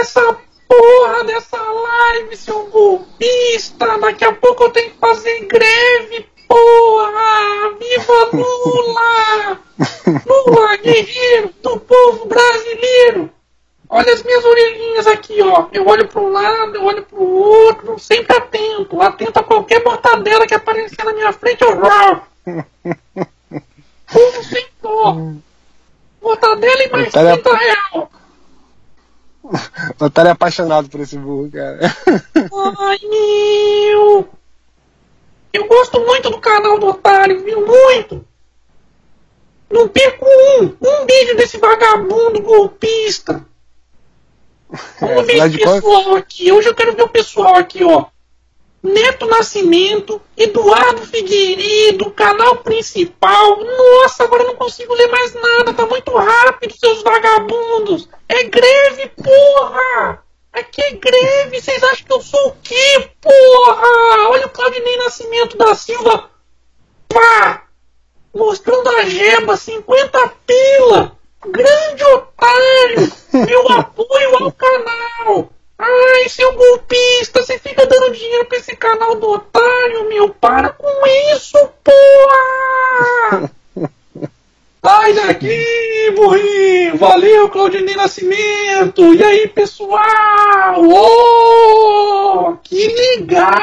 Essa porra dessa live, seu golpista! Daqui a pouco eu tenho que fazer greve, porra! Viva Lula! Lula, guerreiro do povo brasileiro! Olha as minhas orelhinhas aqui, ó. Eu olho para um lado, eu olho para o outro, sempre atento. Atento a qualquer mortadela que aparecer na minha frente, eu. Povo sem dó. Mortadela e mais Otário é- 30 real. O Otário é apaixonado por esse burro, cara. Ai, meu! Eu gosto muito do canal do Otário, viu? Muito! Não perco um! Um vídeo desse vagabundo golpista! É, Vamos ver esse de contas- pessoal aqui. Hoje eu quero ver o pessoal aqui, ó. Neto Nascimento, Eduardo Figueiredo, canal principal. Nossa, agora eu não consigo ler mais nada, tá muito rápido, seus vagabundos. É greve, porra! Aqui é greve, vocês acham que eu sou o quê, porra? Olha o Claudinei Nascimento da Silva. Pá! Mostrando a geba, 50 pila. Grande otário! Meu apoio ao canal! Ai, seu golpista, você fica dando dinheiro pra esse canal do otário, meu. Para com isso, porra! Sai daqui, burrinho! Valeu, Claudinei Nascimento! E aí, pessoal? Oh, que legal!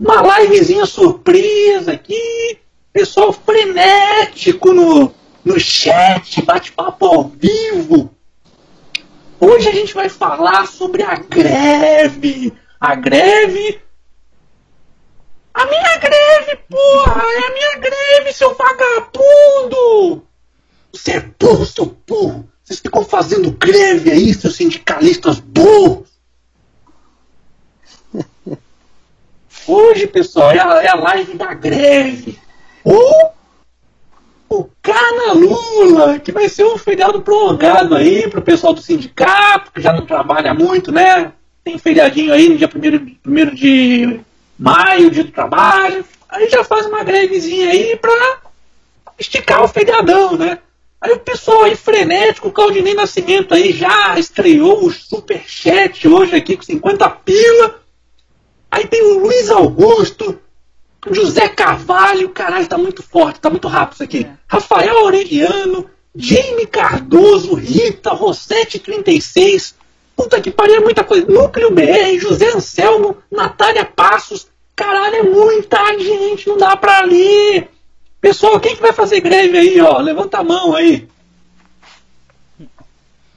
Uma livezinha surpresa aqui. Pessoal frenético no, no chat, bate-papo ao vivo. Hoje a gente vai falar sobre a greve. A greve. A minha greve, porra! É a minha greve, seu vagabundo! Você é burro, seu burro! Vocês ficam fazendo greve aí, seus sindicalistas burros! Hoje, pessoal, é a, é a live da greve. Ou o Cana Lula, que vai ser um feriado prolongado aí pro pessoal do sindicato, que já não trabalha muito, né? Tem feriadinho aí no dia 1 de maio, dia do trabalho. Aí já faz uma grevezinha aí pra esticar o feriadão, né? Aí o pessoal aí frenético, o Claudinei Nascimento aí já estreou o Superchat hoje aqui com 50 pila. Aí tem o Luiz Augusto, José Carvalho, caralho, tá muito forte, tá muito rápido isso aqui. Rafael Aureliano, Jamie Cardoso, Rita, Rosete 36. Puta que pariu, é muita coisa. Núcleo BR, José Anselmo, Natália Passos. Caralho, é muita gente, não dá pra ler. Pessoal, quem que vai fazer greve aí, ó? Levanta a mão aí.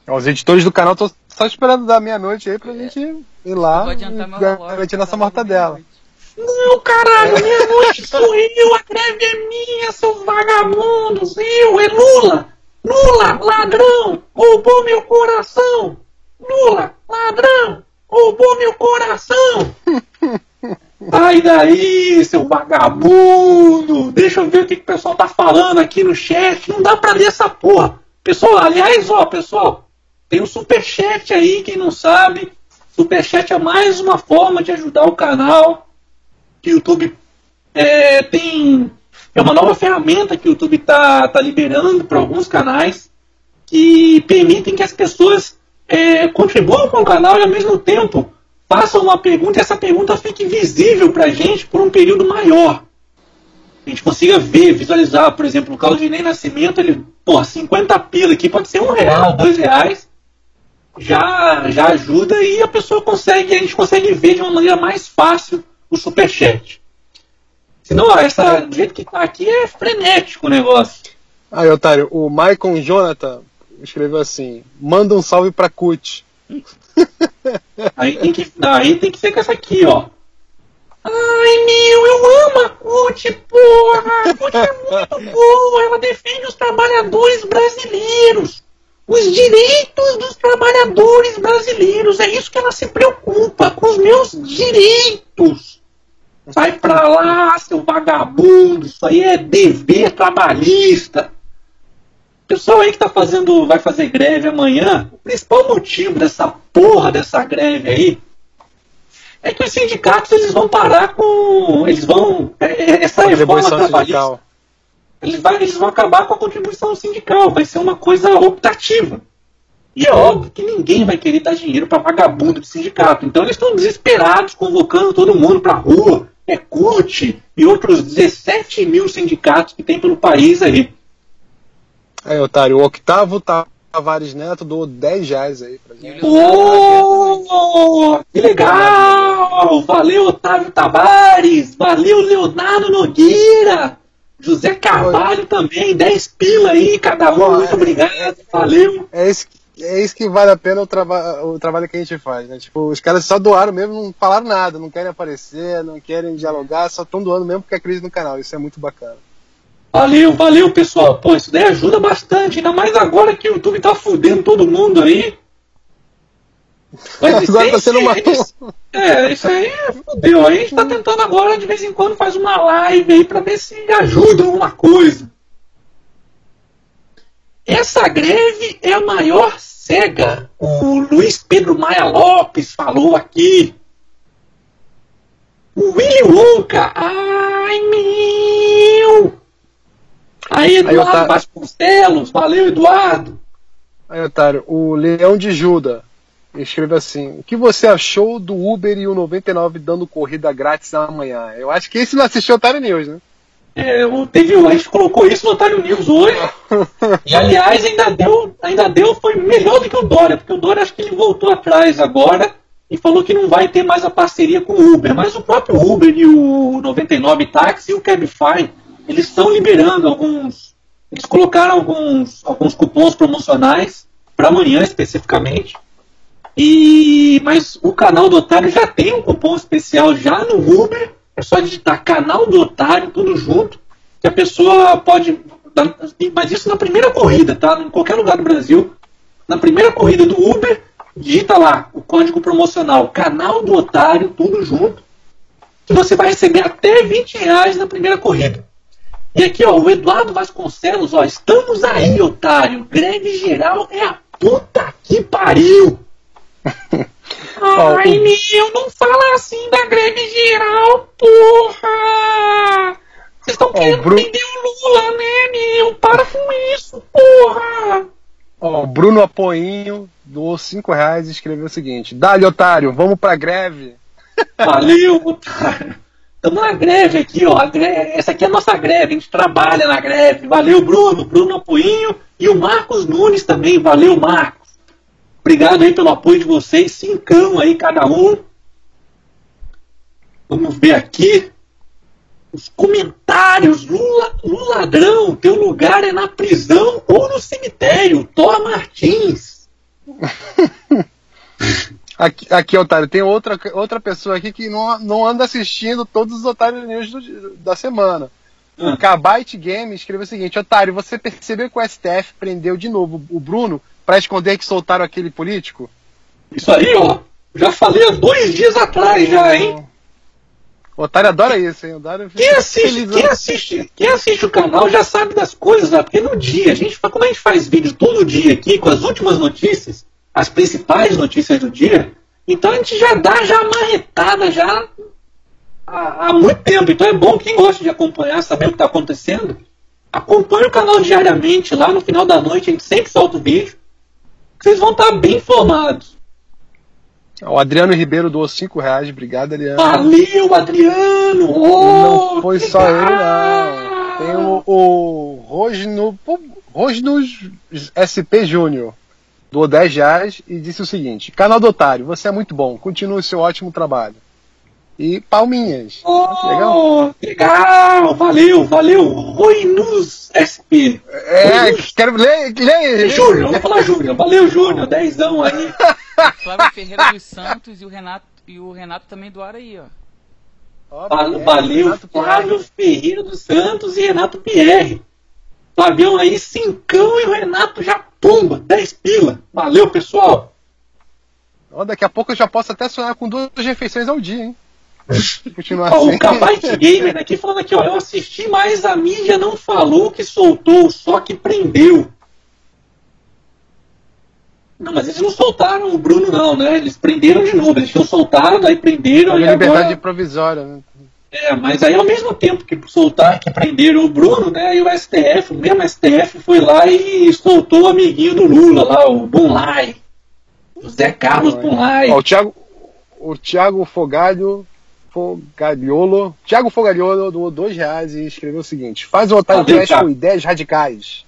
Os editores do canal estão só esperando dar meia-noite aí pra gente ir lá Vou adiantar meu e garantir nossa tá mortadela. meia-noite. Não, caralho, meia-noite sou eu, a greve é minha, seus vagabundos. Eu, é Lula. Lula, ladrão, roubou meu coração. Lula, ladrão, roubou meu coração. Sai daí, seu vagabundo. Deixa eu ver o que, que o pessoal tá falando aqui no chat. Não dá pra ler essa porra. Pessoal, aliás, ó, pessoal, tem um superchat aí, quem não sabe. Superchat é mais uma forma de ajudar o canal que o YouTube é, tem. É uma nova ferramenta que o YouTube está tá liberando para alguns canais que permitem que as pessoas é, contribuam com o canal e ao mesmo tempo façam uma pergunta e essa pergunta fique visível para a gente por um período maior. A gente consiga ver, visualizar, por exemplo, o Claudinei Nascimento, ele, pô, 50 pila aqui, pode ser um real, dois reais, já, já ajuda e a pessoa consegue, a gente consegue ver de uma maneira mais fácil o superchat. Senão, ó, essa, do jeito que tá aqui é frenético o negócio. Aí, otário, o Michael Jonathan escreveu assim: manda um salve pra Cut. Aí tem que, aí tem que ser com essa aqui, ó. Ai meu, eu amo a CUT, porra! A CUT é muito boa, ela defende os trabalhadores brasileiros. Os direitos dos trabalhadores brasileiros. É isso que ela se preocupa, com os meus direitos. Sai pra lá, seu vagabundo. Isso aí é dever trabalhista. Pessoal aí que tá fazendo, vai fazer greve amanhã, o principal motivo dessa porra dessa greve aí é que os sindicatos eles vão parar com. Eles vão. é, é, Essa reforma trabalhista. sindical. Eles, vai- eles vão acabar com a contribuição sindical, vai ser uma coisa optativa. E é óbvio que ninguém vai querer dar dinheiro para vagabundo de sindicato. Então eles estão desesperados, convocando todo mundo para rua, é CUT e outros 17 mil sindicatos que tem pelo país aí. Aí, otário, o Octavo Tavares Neto doou 10 reais aí pra gente. Oh, que legal! Valeu, Otávio Tavares! Valeu, Leonardo Nogueira! José Carvalho também, 10 pila aí, cada um, muito obrigado, valeu! É isso, é isso que vale a pena o, traba o trabalho que a gente faz, né? Tipo, os caras só doaram mesmo, não falaram nada, não querem aparecer, não querem dialogar, só estão doando mesmo porque é crise no canal, isso é muito bacana. Valeu, valeu, pessoal. Pô, isso daí ajuda bastante, ainda mais agora que o YouTube tá fudendo todo mundo aí. Mas agora tá sendo uma. É, isso aí fudeu. Aí a gente tá tentando agora, de vez em quando, faz uma live aí pra ver se ajuda alguma coisa. Essa greve é a maior cega. O Luiz Pedro Maia Lopes falou aqui. O Willy Wonka. Ai, meu! Aí, Eduardo Aí, Vasconcelos, valeu, Eduardo. Aí, otário, o Leão de Juda escreve assim: O que você achou do Uber e o 99 dando corrida grátis amanhã? Eu acho que esse não assistiu Otário News, né? É, teve, a gente colocou isso no Otário News hoje. e aliás, ainda deu, ainda deu, foi melhor do que o Dória, porque o Dória acho que ele voltou atrás agora e falou que não vai ter mais a parceria com o Uber. Mas o próprio Uber e o 99 Táxi e o Cabify eles estão liberando alguns. Eles colocaram alguns, alguns cupons promocionais para amanhã especificamente. E mas o canal do Otário já tem um cupom especial já no Uber. É só digitar canal do Otário, tudo junto. Que a pessoa pode. Mas isso na primeira corrida, tá? Em qualquer lugar do Brasil. Na primeira corrida do Uber, digita lá o código promocional canal do Otário, tudo junto. Que você vai receber até 20 reais na primeira corrida. E aqui, ó, o Eduardo Vasconcelos, ó, estamos aí, otário. Greve geral é a puta que pariu. Ai, meu, não fala assim da greve geral, porra! Vocês estão querendo Bruno... prender o Lula, né, meu? Para com isso, porra! Ó, Bruno Apoinho doou 5 reais e escreveu o seguinte: Dali, otário, vamos pra greve. Valeu, otário. Estamos na greve aqui, ó. Greve, essa aqui é a nossa greve, a gente trabalha na greve. Valeu, Bruno, Bruno Apoinho e o Marcos Nunes também. Valeu, Marcos. Obrigado aí pelo apoio de vocês. Cincão aí, cada um. Vamos ver aqui. Os comentários. Lula, Lula ladrão, teu lugar é na prisão ou no cemitério. Thor Martins. Aqui, aqui, otário, tem outra, outra pessoa aqui que não, não anda assistindo todos os otários news do, da semana. O Kbyte Game escreveu o seguinte: Otário, você percebeu que o STF prendeu de novo o Bruno para esconder que soltaram aquele político? Isso aí, ó. Já falei há dois dias atrás, já, hein? O Otário adora isso, hein? Otário quem, assiste, quem, assiste, quem assiste o canal já sabe das coisas, né? porque no dia, a gente, como a gente faz vídeo todo dia aqui com as últimas notícias, as principais notícias do dia, então a gente já dá já marretada já há, há muito tempo. Então é bom, quem gosta de acompanhar, saber o que está acontecendo, acompanhe o canal diariamente, lá no final da noite a gente sempre solta o vídeo, vocês vão estar bem informados. O Adriano Ribeiro doou 5 reais, obrigado Adriano. Valeu, Adriano! Oh, não foi só ele, não. Tem o, o Rosno, Rosnos SP Júnior doou 10 reais e disse o seguinte: Canal do Otário, você é muito bom, continue o seu ótimo trabalho. E palminhas. Oh, legal? Legal, valeu, valeu. Oi nos SP. É, quero ler. ler Júnior, vou falar Júnior. Valeu, Júnior, dezão aí. Flávio Ferreira dos Santos e o Renato, e o Renato também doaram aí, ó. Valeu, valeu Flávio Ferreira dos Santos e Renato Pierre. Flavião aí, cincão e o Renato já pumba, 10 pila. Valeu, pessoal. Oh, daqui a pouco eu já posso até sonhar com duas refeições ao dia, hein? Continuar assim. O Kabite Gamer aqui falando aqui, ó. Eu assisti, mas a mídia não falou que soltou, só que prendeu. Não, mas eles não soltaram o Bruno, não, né? Eles prenderam de novo. Eles tinham soltado, aí prenderam. É liberdade agora... provisória, né? É, mas aí ao mesmo tempo que soltar, que prenderam o Bruno, né? E o STF, o mesmo STF foi lá e soltou o amiguinho do Lula lá, o Bonlai. O Zé Carlos Bonlai. Ó, o Thiago, o Thiago Fogalho, Fogagliolo, Thiago Fogagliolo doou dois reais e escreveu o seguinte: faz o Otário Thiago. com ideias radicais.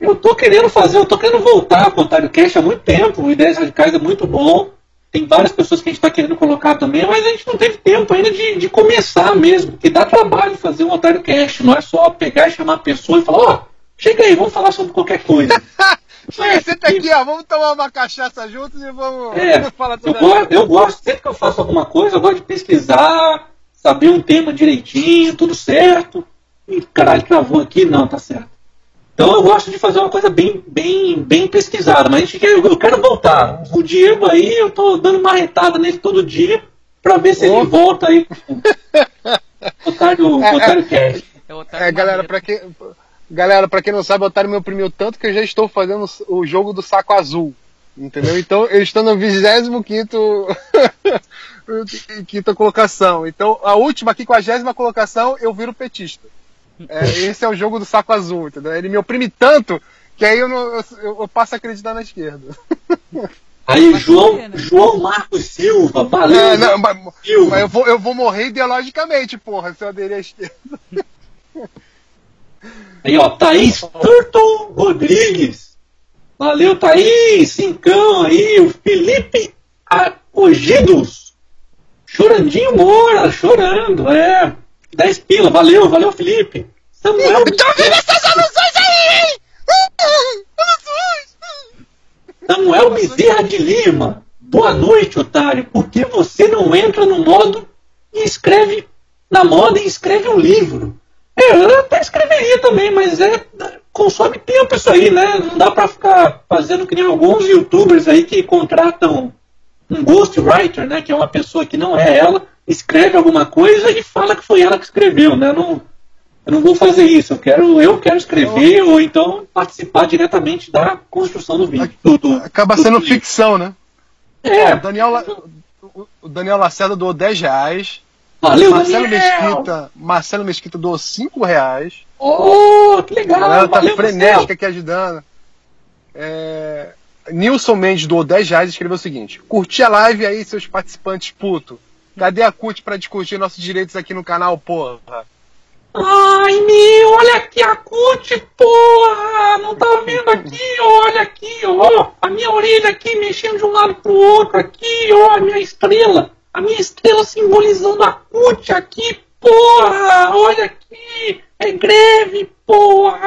Eu tô querendo fazer, eu tô querendo voltar com o Otário Cash há muito tempo. O Ideias Radicais é muito bom. Tem várias pessoas que a gente tá querendo colocar também, mas a gente não teve tempo ainda de, de começar mesmo. Porque dá trabalho fazer um Otário Cash, não é só pegar e chamar a pessoa e falar, ó, chega aí, vamos falar sobre qualquer coisa. Chega, senta aqui, ó, vamos tomar uma cachaça juntos e vamos É, falar eu, tudo gosto, eu gosto, sempre que eu faço alguma coisa, eu gosto de pesquisar, saber um tema direitinho, tudo certo. E caralho, travou aqui, não, tá certo. Então eu gosto de fazer uma coisa bem, bem, bem pesquisada, mas eu quero voltar. O Diego aí, eu tô dando uma retada nele todo dia pra ver se Oh. ele volta aí. Otário, É, é. Otário Cash. É o Otário É, galera, pra quem, galera, pra quem não sabe, o Otário me oprimiu tanto que eu já estou fazendo o jogo do saco azul. Entendeu? Então eu estou no 25 quinta colocação. Então a última aqui, 50 colocação, eu viro petista. É, esse é o jogo do saco azul, entendeu? Ele me oprime tanto que aí eu, não, eu, eu passo a acreditar na esquerda. Aí, João, né? João Marcos Silva, valeu, É, não, mas, Silva. mas eu, vou, eu vou morrer ideologicamente, porra, se eu aderir à esquerda. Aí, ó, Thaís Turton Rodrigues. Valeu, Thaís. Cincão aí. O Felipe Acogidos. Chorandinho Moura, chorando, é. 10 pila, valeu, valeu, Felipe. Samuel, Então vira essas alusões aí, hein? Samuel Bezerra de Lima. Boa noite, otário. Por que você não entra no modo e escreve na moda e escreve um livro? É, eu até escreveria também, mas é consome tempo isso aí, né? Não dá pra ficar fazendo que nem alguns youtubers aí que contratam um ghostwriter, né? Que é uma pessoa que não é ela, escreve alguma coisa e fala que foi ela que escreveu, né? Eu não, eu não vou fazer isso. Eu quero, eu quero escrever ou então participar diretamente da construção do vídeo. do- do- Acaba do sendo vídeo. ficção, né? É, O Daniel, La- o Daniel Lacerda doou 10 reais. Valeu, Marcelo Daniel! Mesquita, Marcelo Mesquita doou 5 reais. Oh, que A legal! galera tá valeu, frenética Marcelo. aqui ajudando. É, Nilson Mendes doou 10 reais e escreveu o seguinte: Curti a live aí, seus participantes puto. Cadê a CUT pra discutir nossos direitos aqui no canal, porra? Ai, meu, olha aqui a CUT, porra! Não tá vendo aqui, olha aqui, ó. A minha orelha aqui mexendo de um lado pro outro, aqui, ó, a minha estrela. A minha estrela simbolizando a CUT aqui, porra! Olha aqui! É greve, porra!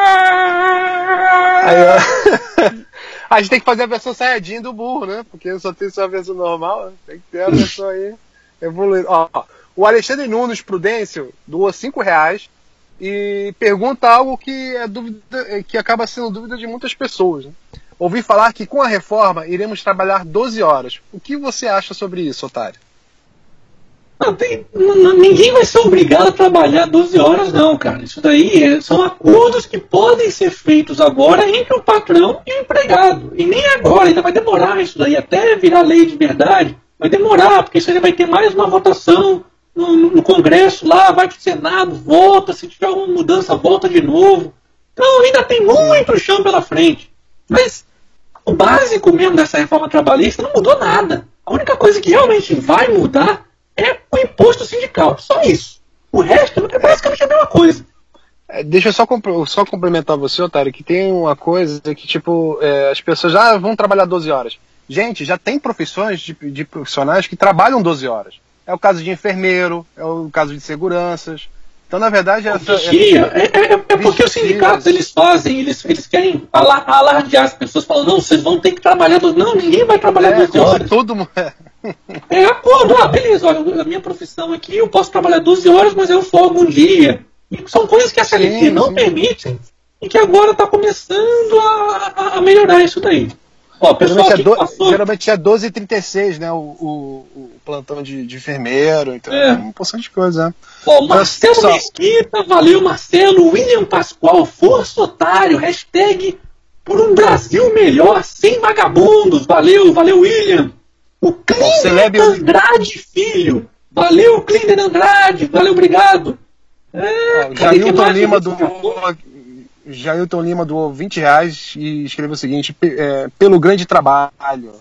Aí, ó. a gente tem que fazer a versão saiyajin do burro, né? Porque só tenho só a versão normal, né? tem que ter a versão aí evoluída. Ó, o Alexandre Nunes Prudêncio doou 5 reais e pergunta algo que é dúvida, que acaba sendo dúvida de muitas pessoas. Né? Ouvi falar que com a reforma iremos trabalhar 12 horas. O que você acha sobre isso, Otário? Não, ninguém vai ser obrigado a trabalhar 12 horas, não, cara. Isso daí é- são acordos que podem ser feitos agora entre o patrão e o empregado. E nem agora, ainda vai demorar isso daí até virar lei de verdade. Vai demorar, porque isso aí vai ter mais uma votação no, no- Congresso lá, vai pro Senado, volta, se tiver alguma mudança, volta de novo. Então ainda tem muito chão pela frente. Mas o básico mesmo dessa reforma trabalhista não mudou nada. A única coisa que realmente vai mudar é o imposto sindical. Só isso. O resto é basicamente a mesma coisa. É, Deixa eu só, só complementar você, Otário, que tem uma coisa que, tipo, é, as pessoas já vão trabalhar 12 horas. Gente, já tem profissões de, de profissionais que trabalham 12 horas. É o caso de enfermeiro, é o caso de seguranças. Então, na verdade, essa, Vigia. É, é- é porque os sindicatos eles fazem, eles, eles querem ala- alardear as pessoas, falando, não, vocês vão ter que trabalhar 12 Não, ninguém vai trabalhar é, 12 como se horas. todo mundo. é. É acordo, ah, beleza, olha, a minha profissão aqui, eu posso trabalhar 12 horas, mas eu folgo um dia. E são coisas que a CLT Sim, não sim. permitem e que agora está começando a, a- melhorar isso daí. Ó, pessoal Geralmente é, do, passou, geralmente é 12 e 36, né? O, o, o plantão de, de enfermeiro. Então, É. é uma porção de coisa, né? Ó, Marcelo Pessoal. Mesquita, valeu Marcelo, William Pascoal, Força Otário, hashtag por um Brasil melhor, sem vagabundos, valeu, valeu William. O o- Andrade Filho, Valeu, Cleaner Andrade. Valeu, obrigado. É, Jailton Lima falou? Jailton Lima doou 20 reais e escreveu o seguinte: "Pe- é, pelo grande trabalho.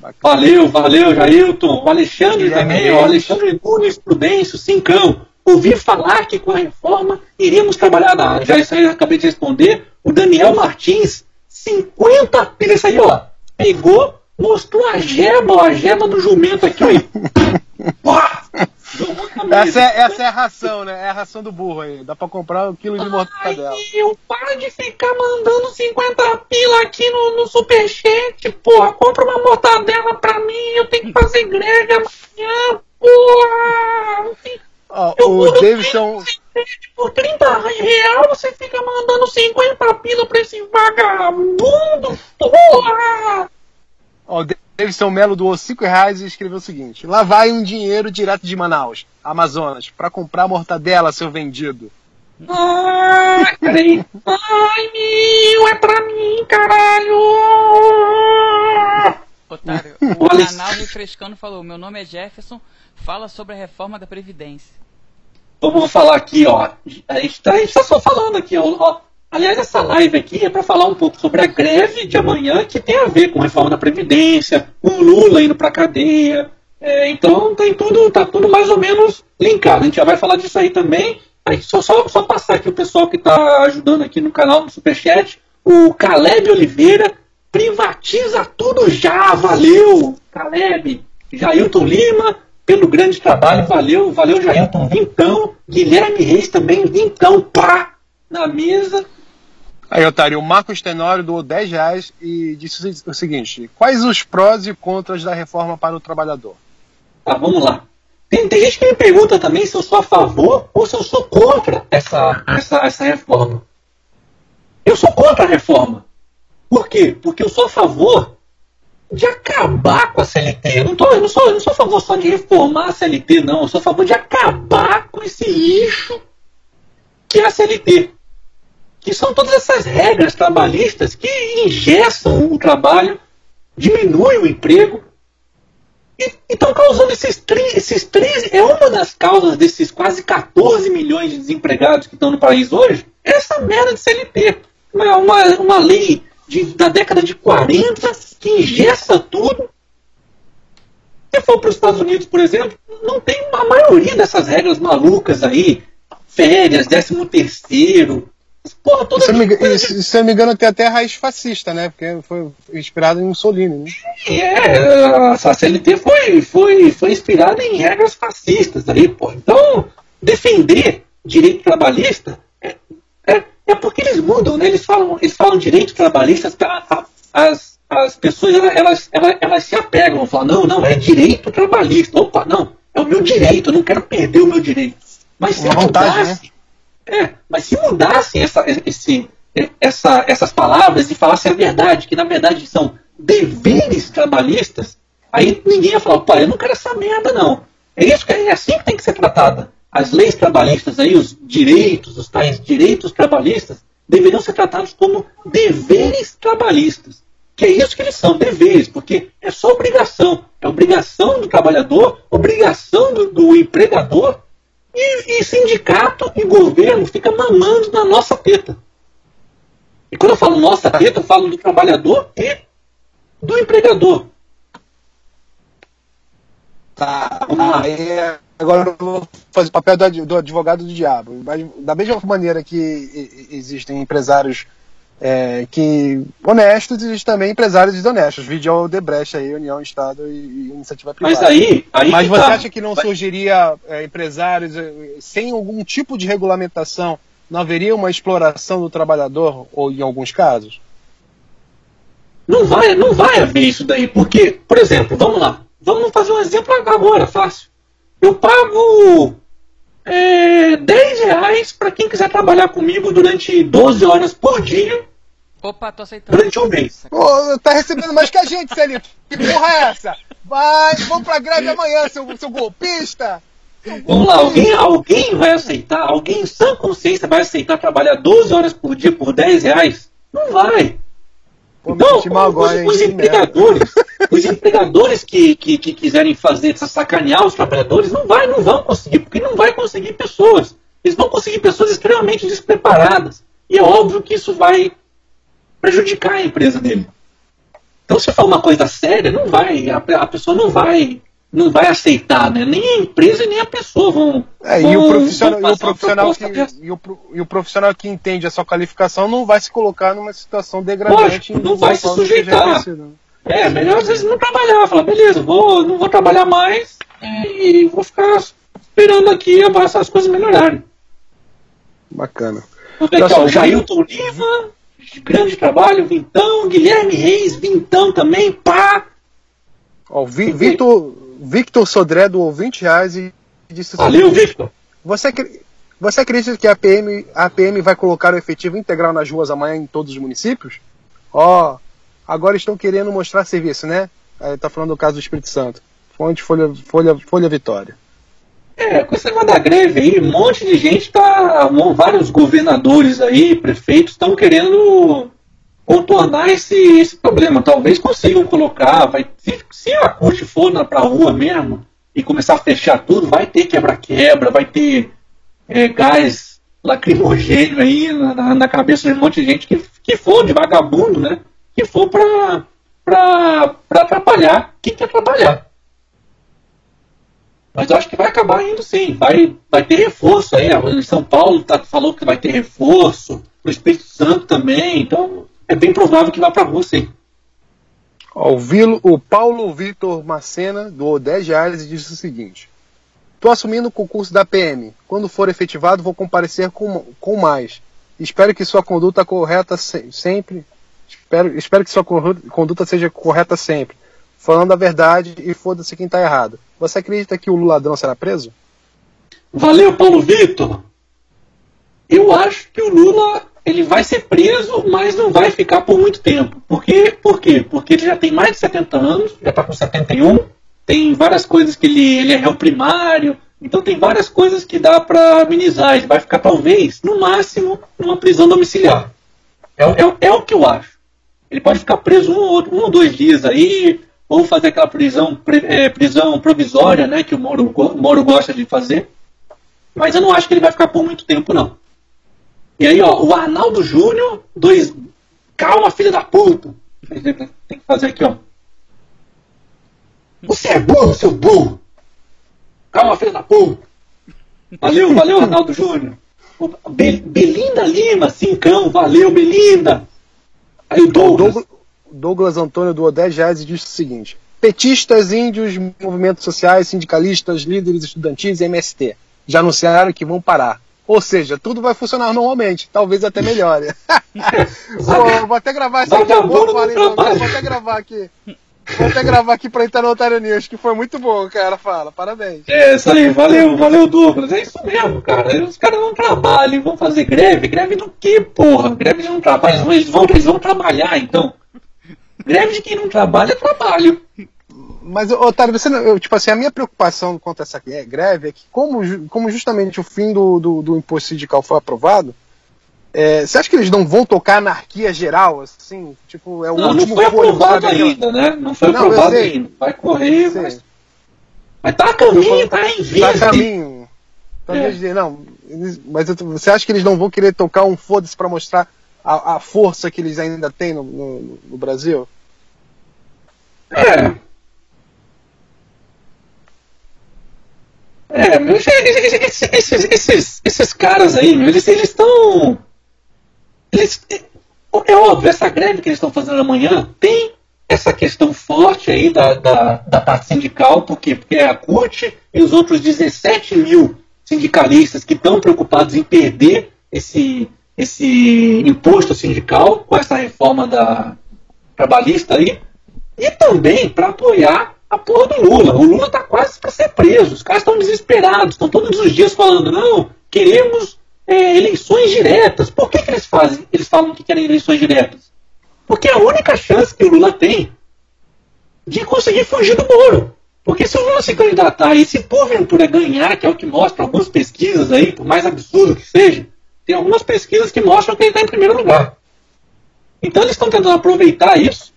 Bacana. Valeu, valeu, Jailton. O Alexandre também, o. Alexandre Nunes Prudêncio, cincão. Ouvi falar que com a reforma iríamos trabalhar na área. Já isso aí eu acabei de responder. O Daniel Martins, 50 pilhas aí, ó. Pegou, mostrou a gema, a gema do jumento aqui, mesa. Essa é, essa é a ração, né? É a ração do burro aí. Dá pra comprar um quilo de mortadela. Ai, eu para de ficar mandando 50 pila aqui no, no superchat, porra. Compra uma mortadela pra mim, eu tenho que fazer greve amanhã, porra. Ó, Eu o no Davidson. Por 30 real você fica mandando 50 pila pra esse vagabundo, porra. Ó, o Davidson Melo doou 5 reais e escreveu o seguinte: Lá vai um dinheiro direto de Manaus, Amazonas, pra comprar mortadela, seu vendido. Ai, peraí. Ai, meu, é pra mim, caralho. Otário, o canal isso. Refrescando falou: Meu nome é Jefferson, fala sobre a reforma da Previdência. Vamos falar aqui, ó. A gente tá, a gente tá só falando aqui, ó. Aliás, essa live aqui é para falar um pouco sobre a greve de amanhã, que tem a ver com a reforma da Previdência, o Lula indo pra cadeia. É, então tem tudo, tá tudo mais ou menos linkado. A gente já vai falar disso aí também. Aí só, só, só passar aqui o pessoal que tá ajudando aqui no canal, no Superchat. O Caleb Oliveira privatiza tudo já, valeu, Caleb. Jailton Lima, pelo grande trabalho, valeu, valeu, Jailton. Vintão, Guilherme Reis também, vintão, pá, na mesa. Aí, Otário, o Marcos Tenório doou 10 reais e disse o seguinte: Quais os prós e contras da reforma para o trabalhador? Tá, vamos lá. Tem, tem gente que me pergunta também se eu sou a favor ou se eu sou contra essa, essa, essa reforma. Eu sou contra a reforma. Por quê? Porque eu sou a favor de acabar com a CLT. Eu não, tô, eu não, sou, eu não sou a favor só de reformar a CLT, não. Eu sou a favor de acabar com esse lixo que é a CLT. Que são todas essas regras trabalhistas que engessam o trabalho, diminuem o emprego e estão causando esses, tri- esses 13. É uma das causas desses quase 14 milhões de desempregados que estão no país hoje. É essa merda de CLT. Uma, uma, uma lei de- da década de 40 que engessa tudo. Se for para os Estados Unidos, por exemplo, não tem a maioria dessas regras malucas aí. Férias, décimo terceiro. Porra, toda Se eu, não me, engano- coisa de se- se eu não me engano, tem até raiz fascista, né? Porque foi inspirado em Mussolini, né? É, a CLT foi, foi, foi inspirada em regras fascistas aí, pô. Então, defender direito trabalhista é, é, é porque eles mudam, né? Eles falam, eles falam direito trabalhista, as, as pessoas elas, elas, elas, se apegam, vão falar, não, não, é direito trabalhista. Opa, não, é o meu direito, eu não quero perder o meu direito. Mas se Uma vantagem, mudasse, é, mas se mudassem essa, esse, essa, essas palavras e falassem a verdade, que na verdade são deveres trabalhistas, aí ninguém ia falar, pá, eu não quero essa merda, não. É isso que é assim que tem que ser tratada. As leis trabalhistas aí, os direitos, os tais direitos trabalhistas, deveriam ser tratados como deveres trabalhistas. Que é isso que eles são, deveres, porque é só obrigação. É obrigação do trabalhador, obrigação do, do empregador e, e sindicato e governo fica mamando na nossa teta. E quando eu falo nossa teta, eu falo do trabalhador e do empregador. Tá. Aí, agora eu vou fazer o papel do, ad- do advogado do diabo. Da mesma maneira que existem empresários é, que honestos, existem também empresários desonestos. Vídeo ao Debrecht aí, União, Estado e, e Iniciativa Privada. Mas aí. aí Mas você tá. acha que não Vai- surgiria é, empresários é, sem algum tipo de regulamentação? Não haveria uma exploração do trabalhador, ou em alguns casos? Não vai, não vai haver isso daí, porque, por exemplo, vamos lá, vamos fazer um exemplo agora, fácil. Eu pago é, 10 reais para quem quiser trabalhar comigo durante 12 horas por dia, Opa, tô aceitando. durante um mês. Ô, tá recebendo mais que a gente, Celito. Que porra é essa? Vai, vamos pra greve amanhã, seu, seu golpista. Vamos lá, alguém, alguém vai aceitar, alguém em sã consciência vai aceitar trabalhar 12 horas por dia por 10 reais? Não vai. Pô, mal agora, os, os empregadores, os empregadores que, que, que quiserem fazer sacanear os trabalhadores, não vai, não vão conseguir, porque não vai conseguir pessoas. Eles vão conseguir pessoas extremamente despreparadas. E é óbvio que isso vai prejudicar a empresa dele. Então, se for uma coisa séria, não vai, a, a pessoa não vai, não vai aceitar, né? Nem a empresa nem a pessoa vão. É, e o vão- profissional, vão e o profissional que, e o, e o profissional que entende a sua qualificação não vai se colocar numa situação degradante. Lógico, não vai se é sujeitar. conhecido. É, melhor às vezes não trabalhar, falar, beleza, vou, não vou trabalhar mais e vou ficar esperando aqui as coisas melhorarem. Bacana. O o Jailton Lima, grande trabalho, Vintão, Guilherme Reis, Vintão também, pá! Ó, o Vi- Victor, Sodré doou 20 reais e disse o Valeu, seguinte, Victor! Você, você acredita que a PM, a PM vai colocar o efetivo integral nas ruas amanhã em todos os municípios? Ó, agora estão querendo mostrar serviço, né? Aí tá falando do caso do Espírito Santo. Fonte Folha, Folha, Folha Vitória. É, com esse negócio da greve aí, um monte de gente tá. Vários governadores aí, prefeitos, estão querendo contornar esse, esse problema. Talvez consigam colocar. Vai, se, se a corte for na, pra rua mesmo e começar a fechar tudo, vai ter quebra-quebra, vai ter é, gás lacrimogênio aí na, na- cabeça de um monte de gente que, que for de vagabundo, né? Que for pra, pra, pra atrapalhar. Quem quer atrapalhar? Mas eu acho que vai acabar indo sim. Vai, vai ter reforço aí. São Paulo tá, falou que vai ter reforço. O Espírito Santo também. Então é bem provável que vá pra rua sim. Ó, o, Paulo Vitor Macena doou 10 reais e disse o seguinte: Estou assumindo o concurso da PM. Quando for efetivado, vou comparecer com, com mais. Espero que sua conduta correta se- sempre. Espero, espero que sua conduta seja correta sempre. Falando a verdade e foda-se quem tá errado. Você acredita que o Lula ladrão será preso? Valeu, Paulo Vitor. Eu acho que o Lula ele vai ser preso, mas não vai ficar por muito tempo. Por quê? Por quê? Porque ele já tem mais de 70 anos, já está com 71, tem várias coisas que ele, ele é réu primário, então tem várias coisas que dá para amenizar. Ele vai ficar, talvez, no máximo, numa prisão domiciliar. É, o- é, é o que eu acho. Ele pode ficar preso um, um ou dois dias aí, ou fazer aquela prisão, é, prisão provisória, né, que o Moro, o Moro gosta de fazer. Mas eu não acho que ele vai ficar por muito tempo, não. E aí, ó, o Arnaldo Júnior, dois. Calma, filha da puta! Tem que fazer aqui, ó. Você é burro, seu burro! Calma, filha da puta! Valeu, valeu, Arnaldo Júnior! Be- Belinda Lima, cincão, valeu, Belinda! Aí o O Douglas. Douglas, Antônio doou 10 reais e disse o seguinte: Petistas, índios, movimentos sociais, sindicalistas, líderes estudantis e MST já anunciaram que vão parar. Ou seja, tudo vai funcionar normalmente, talvez até melhore. Pô, vou até gravar essa aqui, falei, não, trabalha. vou até gravar aqui. Vou até gravar aqui pra entrar no Otário News, que foi muito bom, cara. Fala, parabéns. É isso aí, valeu, valeu, Douglas. É isso mesmo, cara. Os caras não trabalham, vão fazer greve. Greve do quê, porra? Greve de não trabalho. Eles vão, eles vão trabalhar, então. Greve de quem não trabalha é trabalho. Mas, Otário, você não, tipo assim, a minha preocupação quanto a essa gre- greve é que, como, como justamente o fim do, do, do imposto sindical foi aprovado, é, você acha que eles não vão tocar anarquia geral, assim? Tipo, é o Não, não último foi fôlego, aprovado ainda, né? Não foi Não, aprovado ainda. Vai correr, mas. Mas tá a caminho, tá em Tá vias. a caminho. Tá É. de- Não, eles- mas eu você acha que eles não vão querer tocar um foda-se pra mostrar a, a força que eles ainda têm no, no- no Brasil? É. É, meu, esses, esses, esses, esses caras aí, eles estão. Eles, é, é óbvio, essa greve que eles estão fazendo amanhã tem essa questão forte aí da, da, da parte sindical, por quê? Porque é a CUT e os outros 17 mil sindicalistas que estão preocupados em perder esse, esse imposto sindical com essa reforma da trabalhista aí, e também para apoiar a porra do Lula. O Lula tá quase para ser preso. Os caras estão desesperados, estão todos os dias falando: não, queremos é, eleições diretas. Por que, que eles fazem? Eles falam que querem eleições diretas. Porque é a única chance que o Lula tem de conseguir fugir do Moro. Porque se o Lula se candidatar e se porventura ganhar, que é o que mostra algumas pesquisas aí, por mais absurdo que seja, tem algumas pesquisas que mostram que ele está em primeiro lugar. Então eles estão tentando aproveitar isso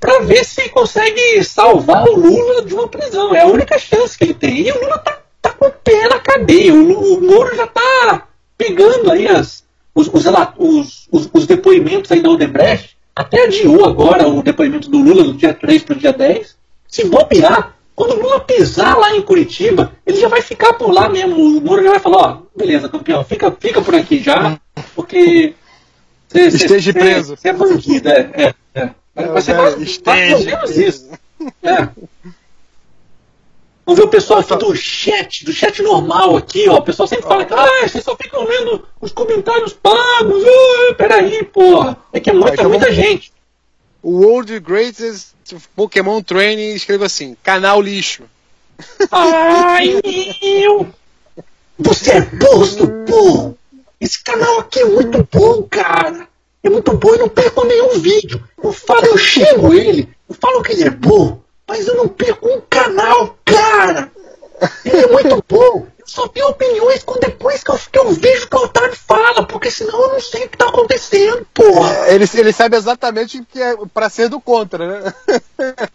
para ver se consegue salvar o Lula de uma prisão. É a única chance que ele tem. E o Lula tá, tá com o pé na cadeia. O, o Moro já tá pegando aí as, os, os, os, os depoimentos aí da Odebrecht. Até adiou agora o depoimento do Lula do dia 3 para o dia 10. Se bobear, quando o Lula pisar lá em Curitiba, ele já vai ficar por lá mesmo. O Moro já vai falar, ó, beleza, campeão, fica, fica por aqui já, porque. Cê, Esteja cê, preso. Você é bandido, é. é, é. Vai ser mais, mais ou menos isso. É. Vamos ver o pessoal aqui do chat, do chat normal aqui, ó. O pessoal sempre fala que ah, vocês só ficam lendo os comentários pagos. Ah, peraí, porra. É que é muita, muita gente. O World Greatest Pokémon Training escreveu assim: canal lixo. Ai, meu! Você é posto, burro! Esse canal aqui é muito bom, cara! É muito bom e não perco nenhum vídeo. Eu falo, eu ele, eu falo que ele é burro, mas eu não perco um canal, cara! Ele é muito bom. Só tenho opiniões quando depois que eu, que eu vejo o que o Otávio fala, porque senão eu não sei o que tá acontecendo, porra. É, ele, ele sabe exatamente o que é pra ser do contra, né?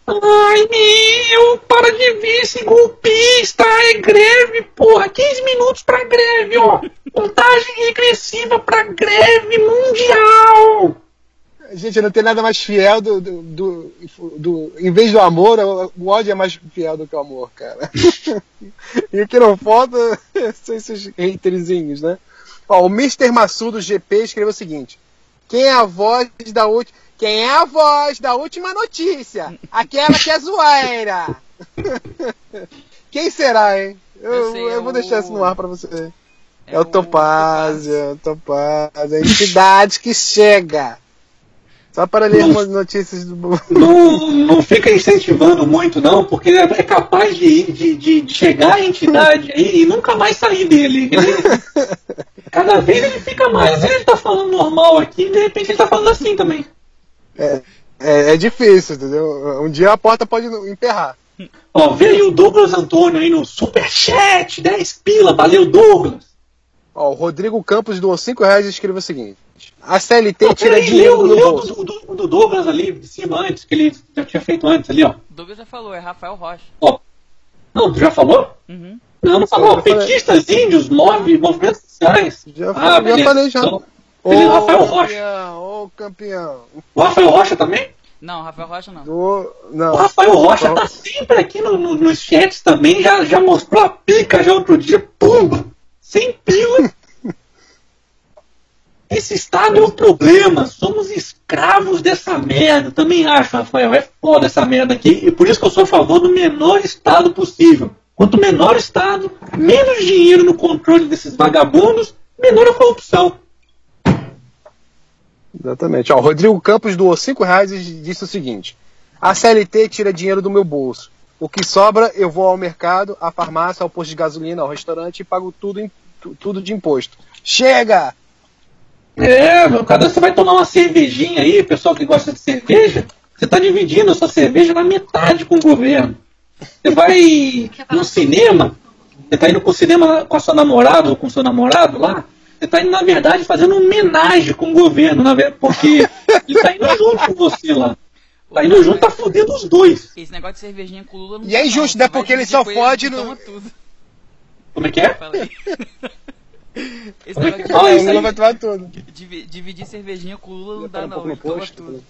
Ai, meu, para de ver esse golpista, é greve, porra. 15 minutos pra greve, ó. Contagem regressiva pra greve mundial. Gente, não tem nada mais fiel do, do, do, do, Em vez do amor, o ódio é mais fiel do que o amor, cara. e o que não falta são esses haterzinhos, né? Ó, o Mr. Massudo GP escreveu o seguinte: Quem é a voz da última. Quem é a voz da última notícia? Aquela que é zoeira! Quem será, hein? Eu, sei, eu vou é deixar isso no ar pra você. É, é o Topázio, o Topázio, a entidade que chega. Só para ler umas notícias do. Não, não fica incentivando muito, não, porque é capaz de, de, de chegar a entidade aí e nunca mais sair dele. cada vez ele fica mais. Vezes ele tá falando normal aqui e de repente ele tá falando assim também. É, é, é difícil, entendeu? Um dia a porta pode emperrar. Ó, veio o Douglas Antônio aí no Superchat, 10 pila, valeu Douglas. Ó, o Rodrigo Campos doou 5 reais e escreveu o seguinte. A CLT Pô, tira dinheiro do bolso. Do, do, do, Douglas ali, de cima antes, que ele já tinha feito antes ali, ó. O Douglas já falou, é Rafael Rocha. Ó. Não, tu já falou? Uhum. Não, não falou. Petistas, índios, move, movimentos sociais. Já, ah, falei, já falei já. Então, ô, Rafael Rocha. Ô, campeão. O Rafael Rocha também? Não, Rafael Rocha não. Do... não. O Rafael Rocha Rafael... tá sempre aqui no, no, nos chats também, já, já mostrou a pica já outro dia, pumba! Sem pila. Esse Estado é o problema, somos escravos dessa merda. Também acho, Rafael, é foda essa merda aqui. E por isso que eu sou a favor do menor Estado possível. Quanto menor o Estado, menos dinheiro no controle desses vagabundos, menor a corrupção. Exatamente. O Rodrigo Campos doou 5 reais e disse o seguinte: A CLT tira dinheiro do meu bolso. O que sobra, eu vou ao mercado, à farmácia, ao posto de gasolina, ao restaurante e pago tudo, tudo de imposto. Chega! É, meu, cada você vai tomar uma cervejinha aí, pessoal que gosta de cerveja, você está dividindo a sua cerveja na metade com o governo. Você vai no cinema, você está indo pro cinema com a sua namorada ou com o seu namorado lá, você está indo, na verdade, fazendo um homenagem com o governo, na verdade, porque ele está indo junto com você lá. Tá indo junto, tá fodendo os dois. Esse negócio de cervejinha com o Lula não E é injusto, né? Porque ele só fode no. Como é que é? Esse negócio de ah, o Lula vai tomar tudo. Dividir cervejinha com o Lula não dá, não. Ele toma tudo.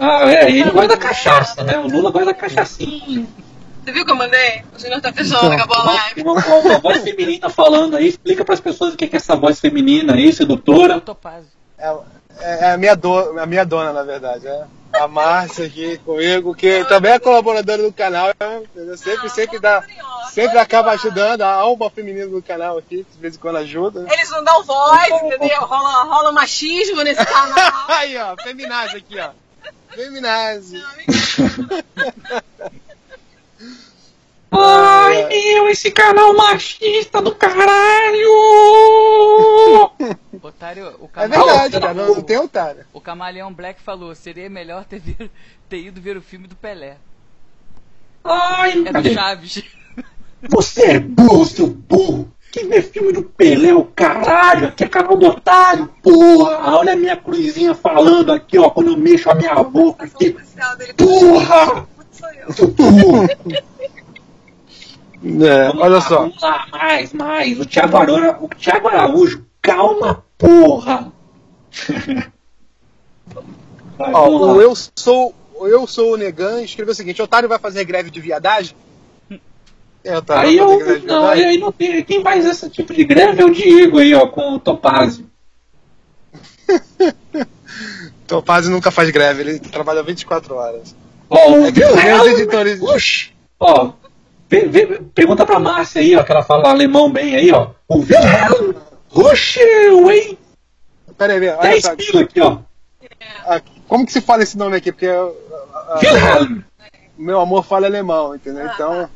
Ah, é, ele gosta da cachaça, né? O Lula gosta da cachaçinha. Você viu que eu mandei? O senhor tá fechando, acabou a live. Uma, uma voz feminina falando aí, explica pras pessoas o que é essa voz feminina aí, sedutora. É, é, é a, minha do, a minha dona, na verdade. É a Márcia aqui comigo, que também é colaboradora do canal, entendeu? sempre, sempre dá, sempre acaba ajudando, a alma feminina do canal aqui, de vez em quando ajuda. Eles não dão voz, entendeu? Rola, rola machismo nesse canal. Aí, ó, feminaz aqui, ó. Feminaz. Ai, meu, esse canal machista do caralho! Otário, o É verdade, cara, não, não tem otário. O Camaleão Black falou, seria melhor ter, vir, ter ido ver o filme do Pelé. Ai, é do Chaves. Você é burro, seu burro! que ver filme do Pelé, o caralho, aqui é canal do otário, porra, olha a minha cruzinha falando aqui, ó, quando eu mexo a minha boca aqui, porra! Sou eu. Sou burro. É, olha só. Vamos lá, mais, mais, o Thiago, Araújo, o Thiago Araújo, calma, porra! Vai, Ó, eu sou, o eu sou o Negan escreveu o seguinte: Otário vai fazer greve de viadagem? É, Otário Aí eu, greve não, viadagem? aí não tem, quem faz esse tipo de greve é o Diego aí, ó, com o Topázio. Topazio nunca faz greve, ele trabalha 24 horas. Ó, o É que os Wilhelm- editores- Oxi. Ó, vê- vê- pergunta pra Márcia aí, ó, que ela fala alemão bem aí, ó. O Wilhelm Ruschel, hein? Pera aí, olha 10 só. pila aqui, ó. aqui. Como que se fala esse nome aqui? Porque uh, uh, Wilhelm. meu amor fala alemão, entendeu? Então.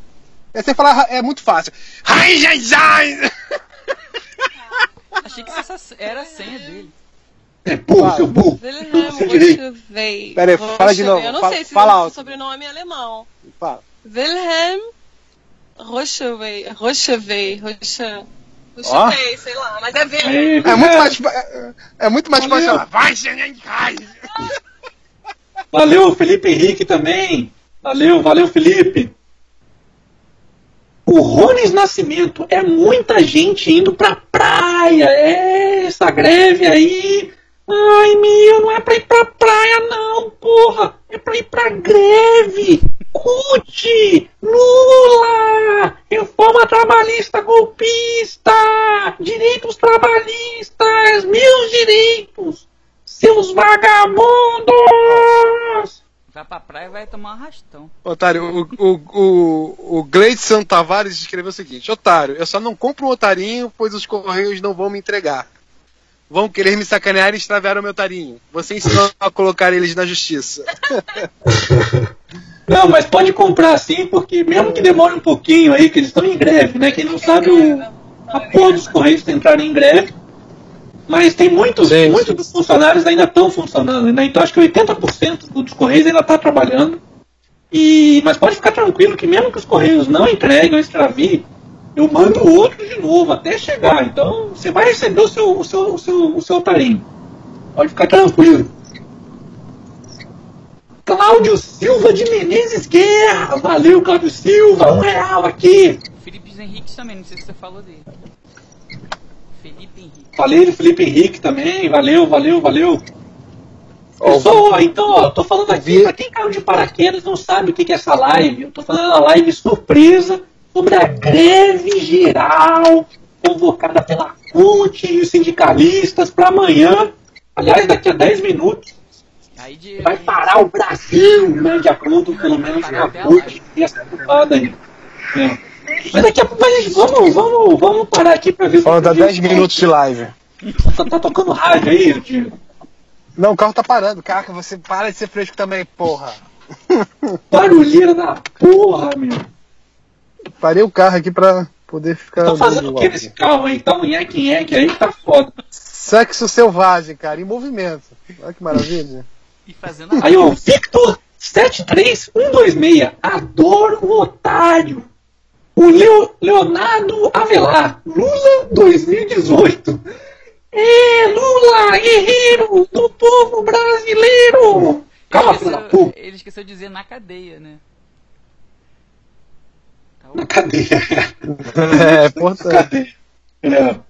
É, você falar é muito fácil. Achei que essa era a senha dele. É burro, seu burro. Wilhelm. Pera aí, fala de novo, Eu não fala- sei se fala alto. sobrenome é alemão. Fala. Wilhelm Rochevey. Rochevey. Roche... Rochevey, sei lá. Mas é Wilhelm. Aí, É muito mais, é, é muito mais fácil Valeu. Vai, ai, ai! Valeu, Felipe Henrique também. Valeu, valeu, Felipe. O Rones Nascimento é muita gente indo pra praia. É, essa greve aí. Ai, meu, não é pra ir pra praia, não, porra. É pra ir pra greve. CUT, Lula, reforma trabalhista golpista, direitos trabalhistas, meus direitos, seus vagabundos. Vai pra praia e vai tomar um arrastão. Otário, o, o, o, o Gleidson Tavares escreveu o seguinte: Otário, eu só não compro um otarinho, pois os correios não vão me entregar. Vão querer me sacanear e extraviar o meu tarinho. Você ensinou a colocar eles na justiça. Não, mas pode comprar sim, porque mesmo que demore um pouquinho aí, que eles estão em greve, né? Quem não sabe, o, a porra dos Correios entraram em greve. Mas tem muitos, Sim, muitos dos funcionários ainda estão funcionando, né? Então acho que 80% dos Correios ainda está trabalhando. E, mas pode ficar tranquilo que mesmo que os Correios não entreguem ou extraviem, eu mando outro de novo até chegar. Então você vai receber o seu, o seu, o seu, o seu tarinho. Pode ficar tranquilo. Cláudio Silva de Menezes Guerra. Valeu, Cláudio Silva. Um real aqui. Felipe Henrique também, não sei se você falou dele. Felipe Henrique. Falei do Felipe Henrique também. Valeu, valeu, valeu. Pessoal, então, ó, tô falando aqui, pra quem caiu de paraquedas não sabe o que que é essa live, eu tô fazendo uma live surpresa sobre a greve geral convocada pela CUT e os sindicalistas para amanhã, aliás, daqui a 10 minutos, Aí de. vai parar o Brasil, né, de acordo pelo menos com a CUT e essa culpada aí. É. Mas daqui a pouco, vamos, vamos, vamos parar aqui para ver Falta se 10 minutos de live. Tá, tá tocando rádio aí, Diego? Não, o carro tá parando. Caraca, você para de ser fresco também, porra. Barulheira da porra, meu. Parei o carro aqui pra poder ficar. Tá fazendo o que nesse carro aí? Tá um nheque-nheque aí que tá foda. Sexo selvagem, cara, em movimento. Olha que maravilha. E fazendo a. Aí o Victor 73126, adoro o otário. O Leo- Leonardo Avelar, Lula 2018. É, Lula, guerreiro do povo brasileiro. Calma, ele, filho da esqueceu, puta. ele esqueceu de dizer na cadeia, né? Tá Na cadeia. É, importante. Cadeia.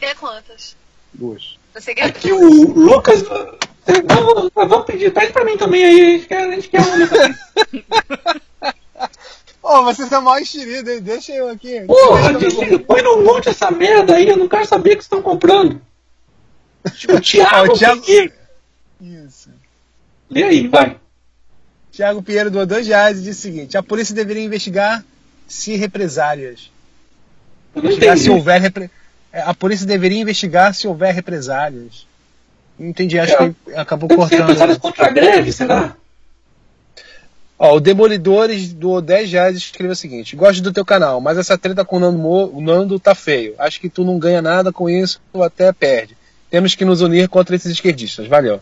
É. Quantas? Duas. Você quer Aqui o Lucas. Vamos, pedir, pede pra mim também aí. A gente quer, a gente quer uma também. Ô, vocês são mal enxeridos, hein? Deixa eu aqui. Porra, eu- desliga, põe no monte essa merda aí, eu não quero saber o que estão comprando. O Thiago, o Thiago- Pinheiro. Isso. Lê aí, vai. Tiago Pinheiro doou dois reais e disse o seguinte: a polícia deveria investigar se represálias. Eu não Investigar se houver repre... é, A polícia deveria investigar se houver represálias. Entendi, acho É. que acabou ser represálias cortando. contra a greve, será? Ó, o Demolidores doou 10 reais escreveu o seguinte: Gosto do teu canal, mas essa treta com o Nando, Mo- o Nando tá feio. Acho que tu não ganha nada com isso, tu até perde. Temos que nos unir contra esses esquerdistas. Valeu.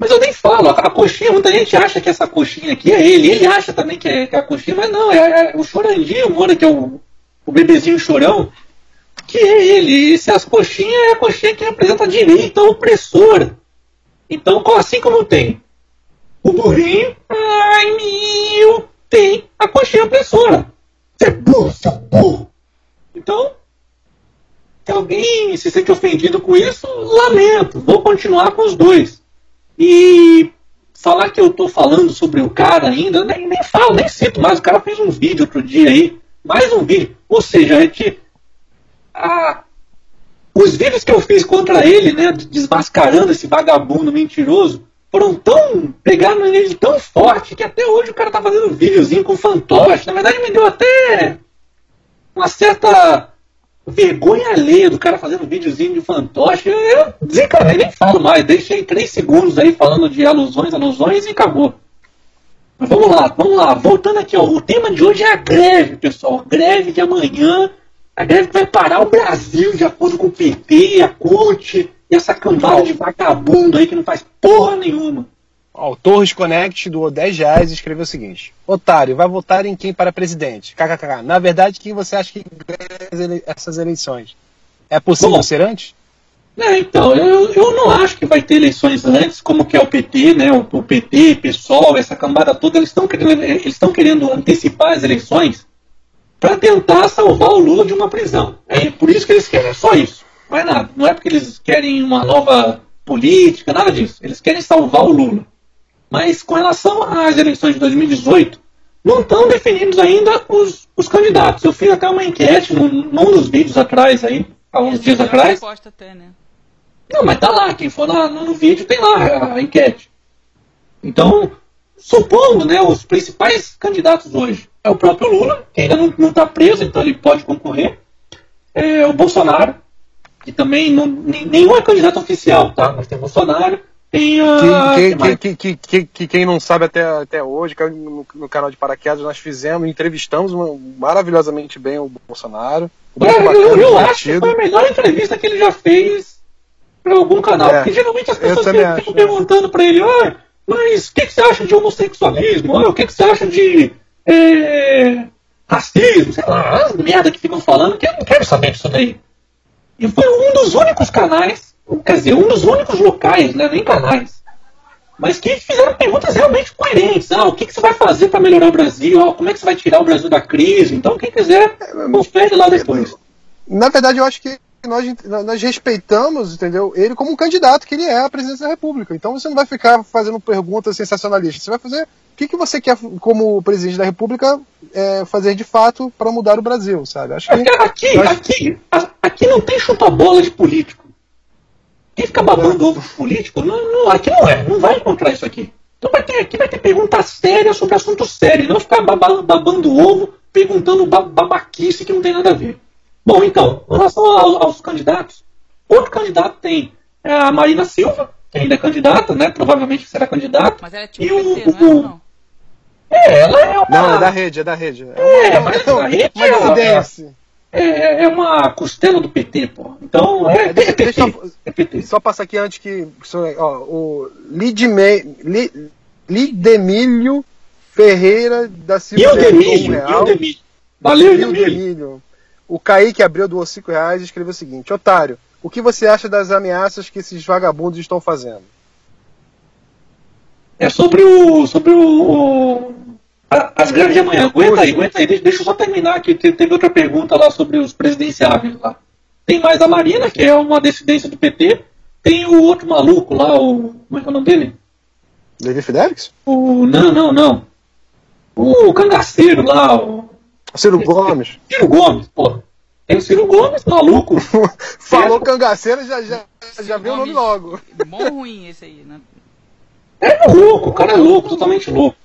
Mas eu nem falo, a, a coxinha, muita gente acha que essa coxinha aqui é ele, ele acha também que é, que é a coxinha, mas não, é, é o Chorandinho, mora que é o, o bebezinho chorão, que é ele, se as coxinhas é a coxinha que representa a direita opressora. Então, assim como tem o burrinho, ai meu, tem a coxinha opressora. Você é burro, seu burro. Então, se alguém se sente ofendido com isso, lamento. Vou continuar com os dois. E falar que eu tô falando sobre o cara ainda, nem, nem falo, nem cito mais. O cara fez um vídeo outro dia aí, mais um vídeo. Ou seja, a gente. A, os vídeos que eu fiz contra ele, né, desmascarando esse vagabundo mentiroso, foram tão. pegaram ele tão forte que até hoje o cara tá fazendo videozinho com fantoche. Na verdade, me deu até uma certa vergonha alheia do cara fazendo videozinho de fantoche. Eu desencanei, nem falo mais. Deixei três segundos aí falando de alusões, alusões e acabou. Mas vamos lá, vamos lá. Voltando aqui, ó. O tema de hoje é a greve, pessoal. Greve de amanhã. A greve vai parar o Brasil de acordo com o PT, a CUT e essa cambada de vagabundo aí que não faz porra nenhuma. Ó, o Torres Connect doou 10 reais e escreveu o seguinte: Otário, vai votar em quem para presidente? KKK. Na verdade, quem você acha que ganha essas eleições? É possível Bom, ser antes? É, então, eu, eu não acho que vai ter eleições antes, como que é o PT, né? O, o PT, PSOL, essa cambada toda, eles estão querendo, eles querendo antecipar as eleições para tentar salvar o Lula de uma prisão. É por isso que eles querem, é só isso. Não é nada. Não é porque eles querem uma nova política, nada disso. Eles querem salvar o Lula. Mas com relação às eleições de 2018, não estão definidos ainda os, os candidatos. Eu fiz até uma enquete num, num dos vídeos atrás aí, há uns dias atrás. Até, né? Não, mas tá lá, quem for lá no vídeo tem lá a, a enquete. Então, supondo, né, os principais candidatos hoje é o próprio Lula, que ainda não está preso, então ele pode concorrer. É o Bolsonaro, que também não, nenhum é candidato oficial, tá? Mas tem o Bolsonaro, tem a. Quem, quem, quem, quem, quem não sabe até, até hoje, no, no canal de Paraquedas, nós fizemos, entrevistamos maravilhosamente bem o Bolsonaro. É, eu, eu acho que foi a melhor entrevista que ele já fez para algum canal. É, porque geralmente as pessoas ficam acho, perguntando para ele: ah, mas o que, que, você acha de homossexualismo? Ah, o que, que você acha de é, racismo? Sei lá, as merda que ficam falando, que eu não quero saber disso daí. E foi um dos únicos canais quer dizer, um dos únicos locais, né, nem canais, mas que fizeram perguntas realmente coerentes. Ah, o que, que você vai fazer para melhorar o Brasil? Ah, como é que você vai tirar o Brasil da crise? Então, quem quiser, confere lá depois. Na verdade, eu acho que nós, nós respeitamos, entendeu, ele como um candidato que ele é à presidência da República. Então você não vai ficar fazendo perguntas sensacionalistas. Você vai fazer que, que você quer, como presidente da República, é, fazer de fato para mudar o Brasil, sabe? Acho que aqui, nós... aqui, aqui não tem chuta-bola de político. Quem fica babando ovo político, não, não, aqui não é, não vai encontrar isso aqui. Então vai ter, aqui vai ter perguntas sérias sobre assuntos sérios, não ficar babando, babando ovo, perguntando babaquice que não tem nada a ver. Bom, então, em relação aos, aos candidatos, outro candidato tem é a Marina Silva, que ainda é candidata, né? Provavelmente será candidata. Mas ela é tipo e PT, o, não é, não? É, ela é uma... Não, é da rede, é da rede. É, é mas a rede é, uma, é, é uma costela do PT, pô. Então, é, é, deixa, PT, deixa é PT. Só passar aqui antes que. Ó, o Lidme, Lidemílio Ferreira da Silva. Ildemílio, Ildemílio. Valeu, Ildemílio. O Kaique abriu doou 5 reais e escreveu o seguinte: Otário, o que você acha das ameaças que esses vagabundos estão fazendo? É sobre o. sobre o as greves de amanhã, aguenta aí, aguenta aí, deixa, deixa eu só terminar aqui. Teve outra pergunta lá sobre os presidenciáveis lá. Tem mais a Marina, que é uma dissidência do PT. Tem o outro maluco lá, o. Como é que é o nome dele? David Fidelix? O. Não, não, não. O cangaceiro lá, o. Ciro Gomes. Ciro Gomes, porra. Tem o Ciro Gomes, maluco. Falou cangaceiro, já, já, já viu o nome logo. Bom ruim esse aí, né? É louco, o cara é louco, totalmente louco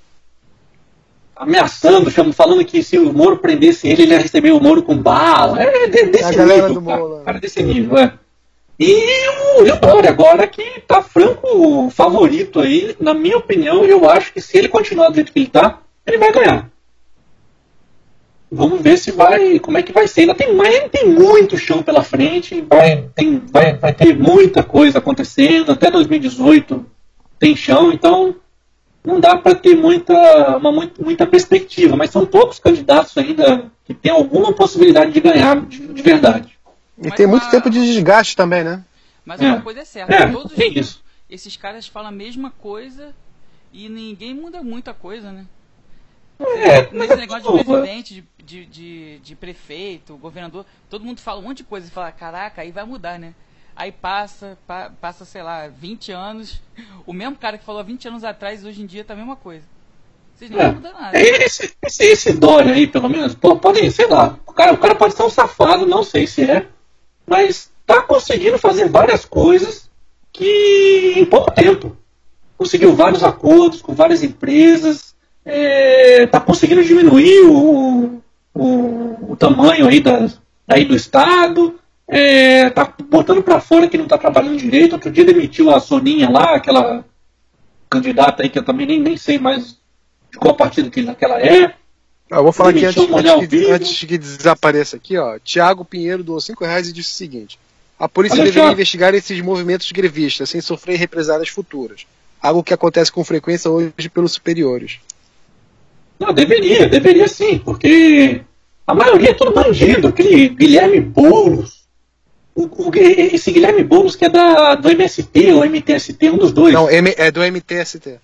ameaçando, falando que se o Moro prendesse ele, ele ia receber o Moro com bala. É desse nível, cara, cara, desse nível, é. E o, o Dória agora que tá franco favorito aí, na minha opinião, eu acho que se ele continuar do jeito que ele tá, ele vai ganhar. Vamos ver se vai, como é que vai ser. Ainda tem, mais, tem muito chão pela frente, vai, tem, vai, vai ter muita coisa acontecendo, até 2018 tem chão, então não dá para ter muita, uma, muita perspectiva, mas são poucos candidatos ainda que têm alguma possibilidade de ganhar de, de verdade. E mas tem muito tempo de desgaste também, né? Mas é. uma coisa é certa, é, todos isso. esses caras falam a mesma coisa e ninguém muda muita coisa, né? É, Nesse negócio de presidente, de, de, de, de, prefeito, governador, todo mundo fala um monte de coisa e fala, caraca, aí vai mudar, né? Aí passa, pa, passa, sei lá, 20 anos. O mesmo cara que falou há 20 anos atrás, hoje em dia tá a mesma coisa. Vocês nem é, mudam nada. Esse, esse, esse Dória aí, pelo menos, pode, sei lá, o cara, o cara pode ser um safado, não sei se é, mas tá conseguindo fazer várias coisas que em pouco tempo. Conseguiu vários acordos com várias empresas, é, tá conseguindo diminuir o, o, o tamanho aí, da, aí do Estado, é, tá botando para fora que não tá trabalhando direito. Outro dia demitiu a Soninha lá, aquela candidata aí que eu também nem, nem sei mais de qual partido que, ela é. Ah, eu vou falar aqui antes, antes, que, antes que desapareça aqui, ó. Tiago Pinheiro doou 5 reais e disse o seguinte: A polícia Olha deveria investigar esses movimentos grevistas sem sofrer represálias futuras. Algo que acontece com frequência hoje pelos superiores. Não, deveria, deveria sim, porque a maioria é tudo bandido. Aquele Guilherme Boulos, o, o, esse Guilherme Boulos que é da, do MST ou MTST, um dos dois. Não, M, é do MTST.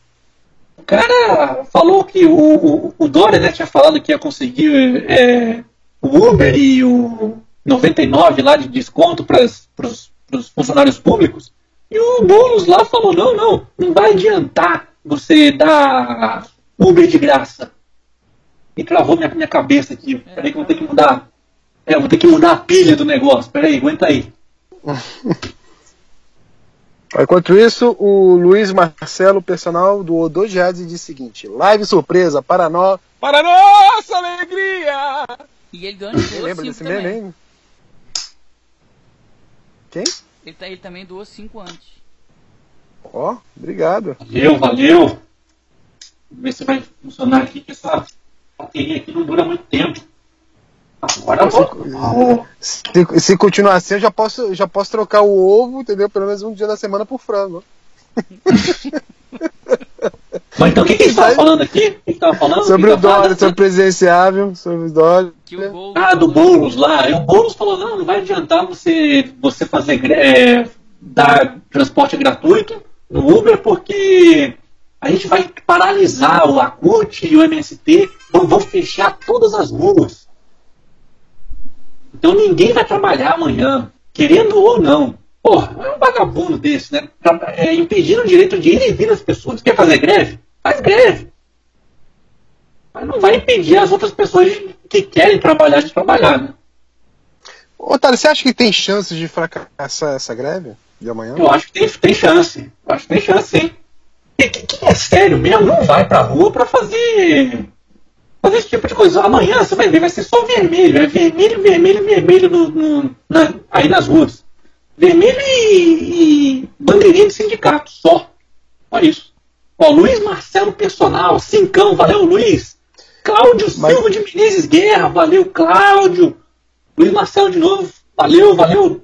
O cara falou que o, o, Dória né, tinha falado que ia conseguir é, o Uber e o 99 lá de desconto para os funcionários públicos. E o Boulos lá falou: não, não, não vai adiantar você dar Uber de graça. E travou minha, minha cabeça aqui. Peraí que eu vou ter que mudar é, eu vou ter que mudar a pilha do negócio. Peraí, aguenta aí. Enquanto isso, o Luiz Marcelo, personal, doou dois reais e disse o seguinte: live surpresa para nós. Para nossa alegria! E ele doou cinco Lembra desse também. Meme, Quem? Ele, tá, ele, também doou cinco antes. Ó, oh, obrigado. Valeu, valeu. Vamos ver se vai funcionar aqui, que essa bateria aqui não dura muito tempo. Agora se, se, se, continuar assim, eu já posso, já posso trocar o ovo, entendeu? Pelo menos um dia da semana por frango. Mas então o que, que a gente tava falando aqui? O que tava falando? Sobre o dólar, sobre o presidenciável, sobre o dólar. Ah, do Boulos lá. E o Boulos falou, não, não vai adiantar você, você fazer é, dar transporte gratuito no Uber, porque a gente vai paralisar o ACUT e o MST, vão, vão fechar todas as ruas. Então ninguém vai trabalhar amanhã, querendo ou não. Porra, é um vagabundo desse, né? É, impedindo o direito de ir e vir das pessoas. Quer fazer greve? Faz greve. Mas não vai impedir as outras pessoas que querem trabalhar de trabalhar, né? Otário, você acha que tem chances de fracassar essa greve de amanhã? Eu acho que tem, tem chance. Eu acho que tem chance, sim. Quem é sério mesmo não vai pra rua pra fazer fazer esse tipo de coisa. Amanhã você vai ver, vai ser só vermelho. É vermelho, vermelho, vermelho no, no, na, aí nas ruas. Vermelho e, e bandeirinha de sindicato, só. Olha isso. Ó, Luiz Marcelo Personal, cincão, valeu Luiz. Cláudio Mas... Silva de Menezes Guerra, valeu Cláudio. Luiz Marcelo de novo, valeu, valeu.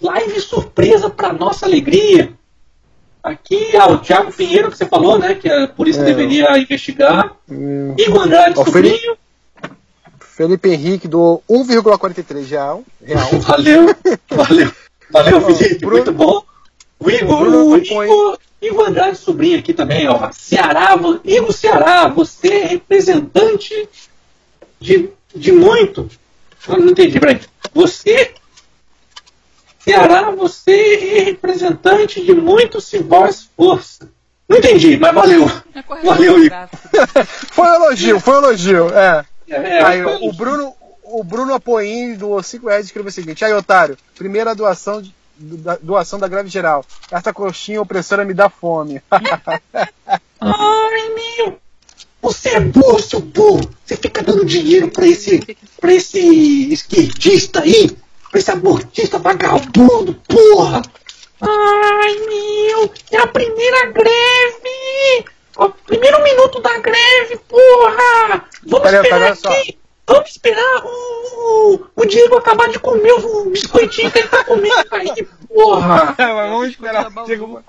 Live surpresa para nossa alegria. Aqui, ah, o Thiago Pinheiro, que você falou, né? Que a polícia é, deveria investigar. É, Igor Andrade, ó, sobrinho. Felipe, Felipe Henrique do 1,43 real. real. valeu, valeu. Valeu, Felipe, Bruno, muito bom. O Igor, o Igor, Igor Andrade, sobrinho aqui também, ó. Ceará, Igor Ceará, você é representante de, de muito. Eu não entendi, peraí. Você Ceará, você é representante de muito se voz força. Não entendi, mas valeu. É valeu, Igor. foi elogio, foi elogio. É. é Aí, foi o Bruno, o Bruno Apoim do 5 reais escreveu o seguinte: Aí, otário, primeira doação, de, da, doação da greve geral. Essa coxinha opressora me dá fome. Ai, meu! Você é burro, seu burro! Você fica dando dinheiro pra esse, pra esse esquerdista aí esse abortista vagabundo, porra! Ai, meu! É a primeira greve! O primeiro minuto da greve, porra! Vamos Pera, esperar aqui! Vamos esperar o, o Diego acabar de comer o biscoitinho que ele tá comendo aí, porra! vamos esperar o Diego...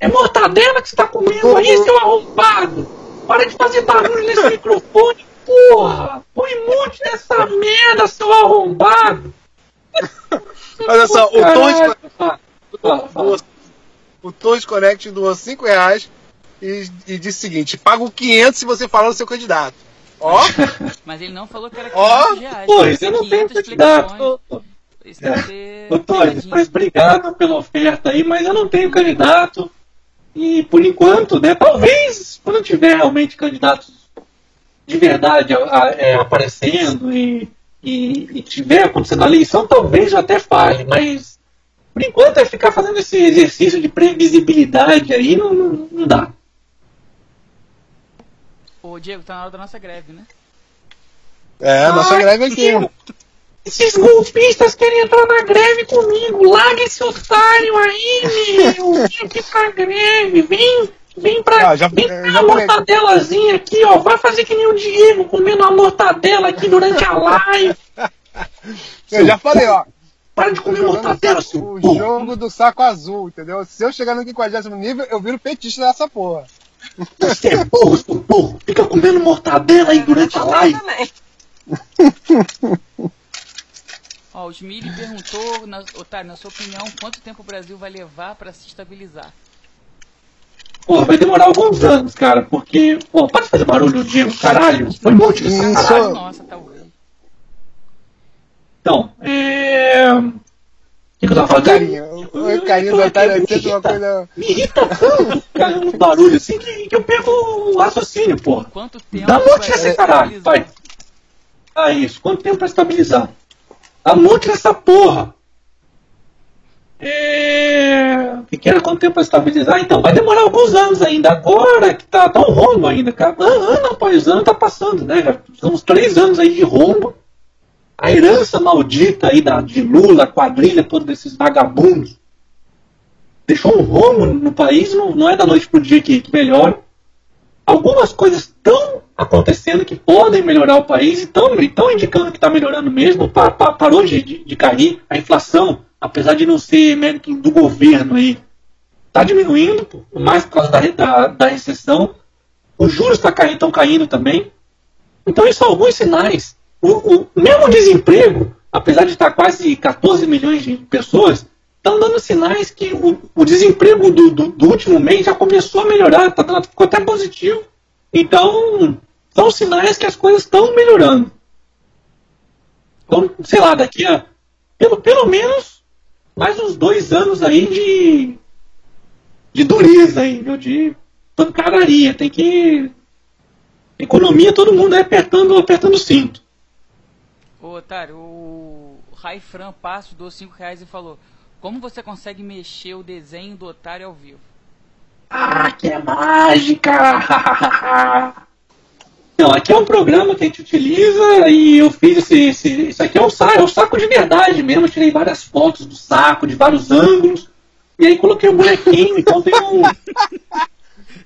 É mortadela que você tá comendo aí, seu arrombado! Para de fazer barulho nesse microfone, porra! Põe um monte dessa merda, seu arrombado! Olha só, o Torres, o Torres Connect doou 5 reais e, e disse o seguinte: paga 500 se você falar no seu candidato. Ó. Mas ele não falou que era 500 Ó, reais. pô, você não tem 500 candidato. Isso tem que ser Ô, mas obrigado pela oferta aí, mas eu não tenho candidato. E por enquanto, né? Talvez quando tiver realmente candidatos de verdade a- a- é, aparecendo e, e, e tiver acontecendo a eleição, talvez eu até fale, mas por enquanto é ficar fazendo esse exercício de previsibilidade aí não, não, não dá. Ô, Diego, tá na hora da nossa greve, né? É, nossa greve aqui. Esses golpistas querem entrar na greve comigo. Larga esse otário aí, meu. Vem aqui pra greve. Vem, vem pra. Ah, já- vem já pra uma falei. mortadelazinha aqui, ó. Vai fazer que nem o Diego, comendo uma mortadela aqui durante a live. Eu já falei, ó. Para de comer mortadela, seu O porra. jogo do saco azul, entendeu? Se eu chegar no 50 nível, eu viro petista dessa porra. Você é burro, seu burro. Fica comendo mortadela aí durante a live. Também. Ó, o Smiley perguntou, na, Otário, na sua opinião, quanto tempo o Brasil vai levar pra se estabilizar? Pô, vai demorar alguns anos, cara, porque. Pô, para de fazer barulho, Diego, caralho. Foi um monte Isso. caralho. Nossa, talvez. Então, é. O que, que eu tava falando? Carinho. O carinho é uma coisa. Me irrita tanto, cara, um barulho assim que, que eu perco o raciocínio, porra. Quanto tempo Dá vai monte nesse se caralho, vai. Ah, isso. Quanto tempo pra estabilizar? Dá monte nessa porra. É... Era quanto tempo pra estabilizar? Então, vai demorar alguns anos ainda. Agora que tá, um rombo ainda, cara. Ano ano após ano tá passando, né? São uns três anos aí de rombo. A herança maldita aí da, de Lula, quadrilha, todos esses vagabundos. Deixou um rombo no país, não, não é da noite pro dia que, que melhora algumas coisas estão acontecendo que podem melhorar o país e estão indicando que está melhorando mesmo, pa, pa, parou de, de, de, cair. A inflação, apesar de não ser mérito do governo aí, está diminuindo, pô, mais por causa da, da, da recessão. Os juros estão tá caindo, caindo também. Então, isso são alguns sinais. O, o mesmo desemprego, apesar de estar quase 14 milhões de pessoas, estão dando sinais que o, o desemprego do, do, do, último mês já começou a melhorar, tá, tá, ficou até positivo. Então, são sinais que as coisas estão melhorando. Então, sei lá, daqui a pelo, pelo menos mais uns dois anos aí de, de dureza aí, viu? De pancadaria. Tem que. Economia, todo mundo aí apertando, apertando o cinto. Ô, Otário, o Raifran Passo deu 5 reais e falou: Como você consegue mexer o desenho do Otário ao vivo? Ah, que é mágica! Não, aqui é um programa que a gente utiliza e eu fiz esse. esse isso aqui é um saco, é um saco de verdade mesmo. Eu tirei várias fotos do saco, de vários ângulos. E aí coloquei o um bonequinho, então tem um.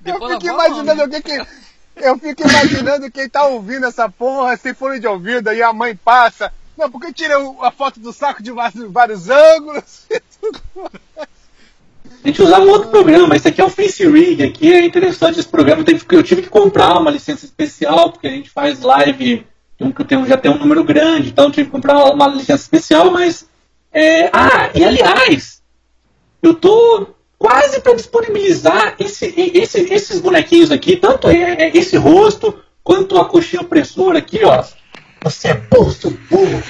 Eu fico imaginando o que que. Eu fico imaginando quem tá ouvindo essa porra, sem fone de ouvido, aí a mãe passa. Não, porque eu tirei a foto do saco de vários, vários ângulos. A gente usava um outro programa, esse aqui é o Face Rig, aqui é interessante esse programa, eu tive que comprar uma licença especial, porque a gente faz live, já tem um número grande, então eu tive que comprar uma licença especial, mas. É... Ah, e aliás, eu tô quase para disponibilizar esse, esse, esses bonequinhos aqui, tanto esse rosto quanto a coxinha opressora aqui, ó. Você é burro, seu burro.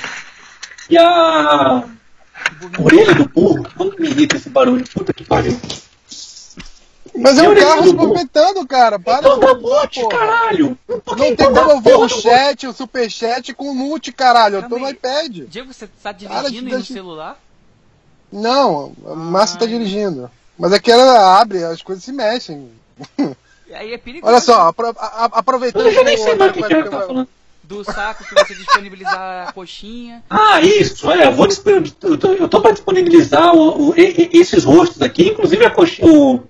E a orelha do burro. Como me irrita esse barulho? Puta que pariu. Mas é um carro movimentando, cara. Para então dá mute, caralho. Não tem como eu ver o chat, o superchat com mute, caralho. Eu tô no iPad. Diego, você tá dirigindo aí no celular? Não, a Márcia tá dirigindo. Mas é que ela abre, as coisas se mexem. Aí é perigoso. Olha só, apro a, aproveitando. Eu já nem sei mais o que, que ela tá falando. Do saco que você disponibilizar a coxinha. Ah, isso, é. Eu, vou eu tô, eu tô pra disponibilizar o, o, esses rostos aqui, inclusive a coxinha, o,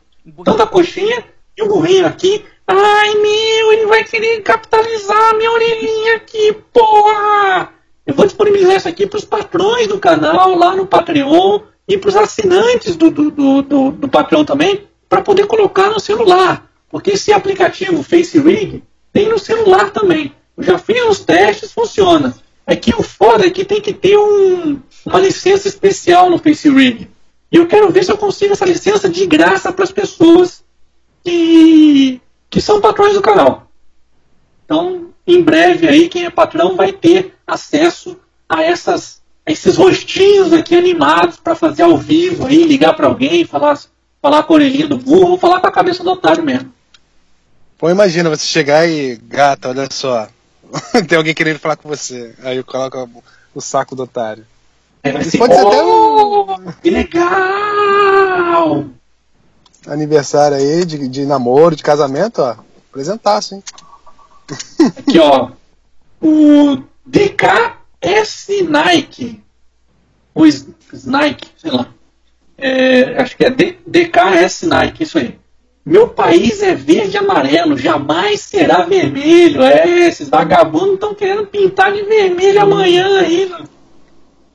tanto a coxinha e o burrinho aqui. Ai meu, ele vai querer capitalizar a minha orelhinha aqui, porra! Eu vou disponibilizar isso aqui pros patrões do canal, lá no Patreon, e pros assinantes do, do, do, do, do Patreon também. para poder colocar no celular. Porque esse aplicativo Face Rig tem no celular também. Eu já fiz os testes, funciona. É que o foda é que tem que ter um, uma licença especial no Face Rig. E eu quero ver se eu consigo essa licença de graça para as pessoas que, que são patrões do canal. Então, em breve aí, quem é patrão vai ter acesso a essas a esses rostinhos aqui animados para fazer ao vivo aí, ligar para alguém, falar, falar com a orelhinha do burro, falar com a cabeça do otário mesmo. Pô, imagina você chegar e, gata, olha só, tem alguém querendo falar com você. Aí coloca o saco do otário. É, Isso pode ser até um. Que legal! Aniversário aí de, de namoro, de casamento, ó. Apresentaço, hein? Aqui, ó. O DKS Nike. O Nike, sei lá. É, acho que é DKS Nike, isso aí. Meu país é verde e amarelo, jamais será vermelho. É, esses vagabundos estão querendo pintar de vermelho amanhã ainda.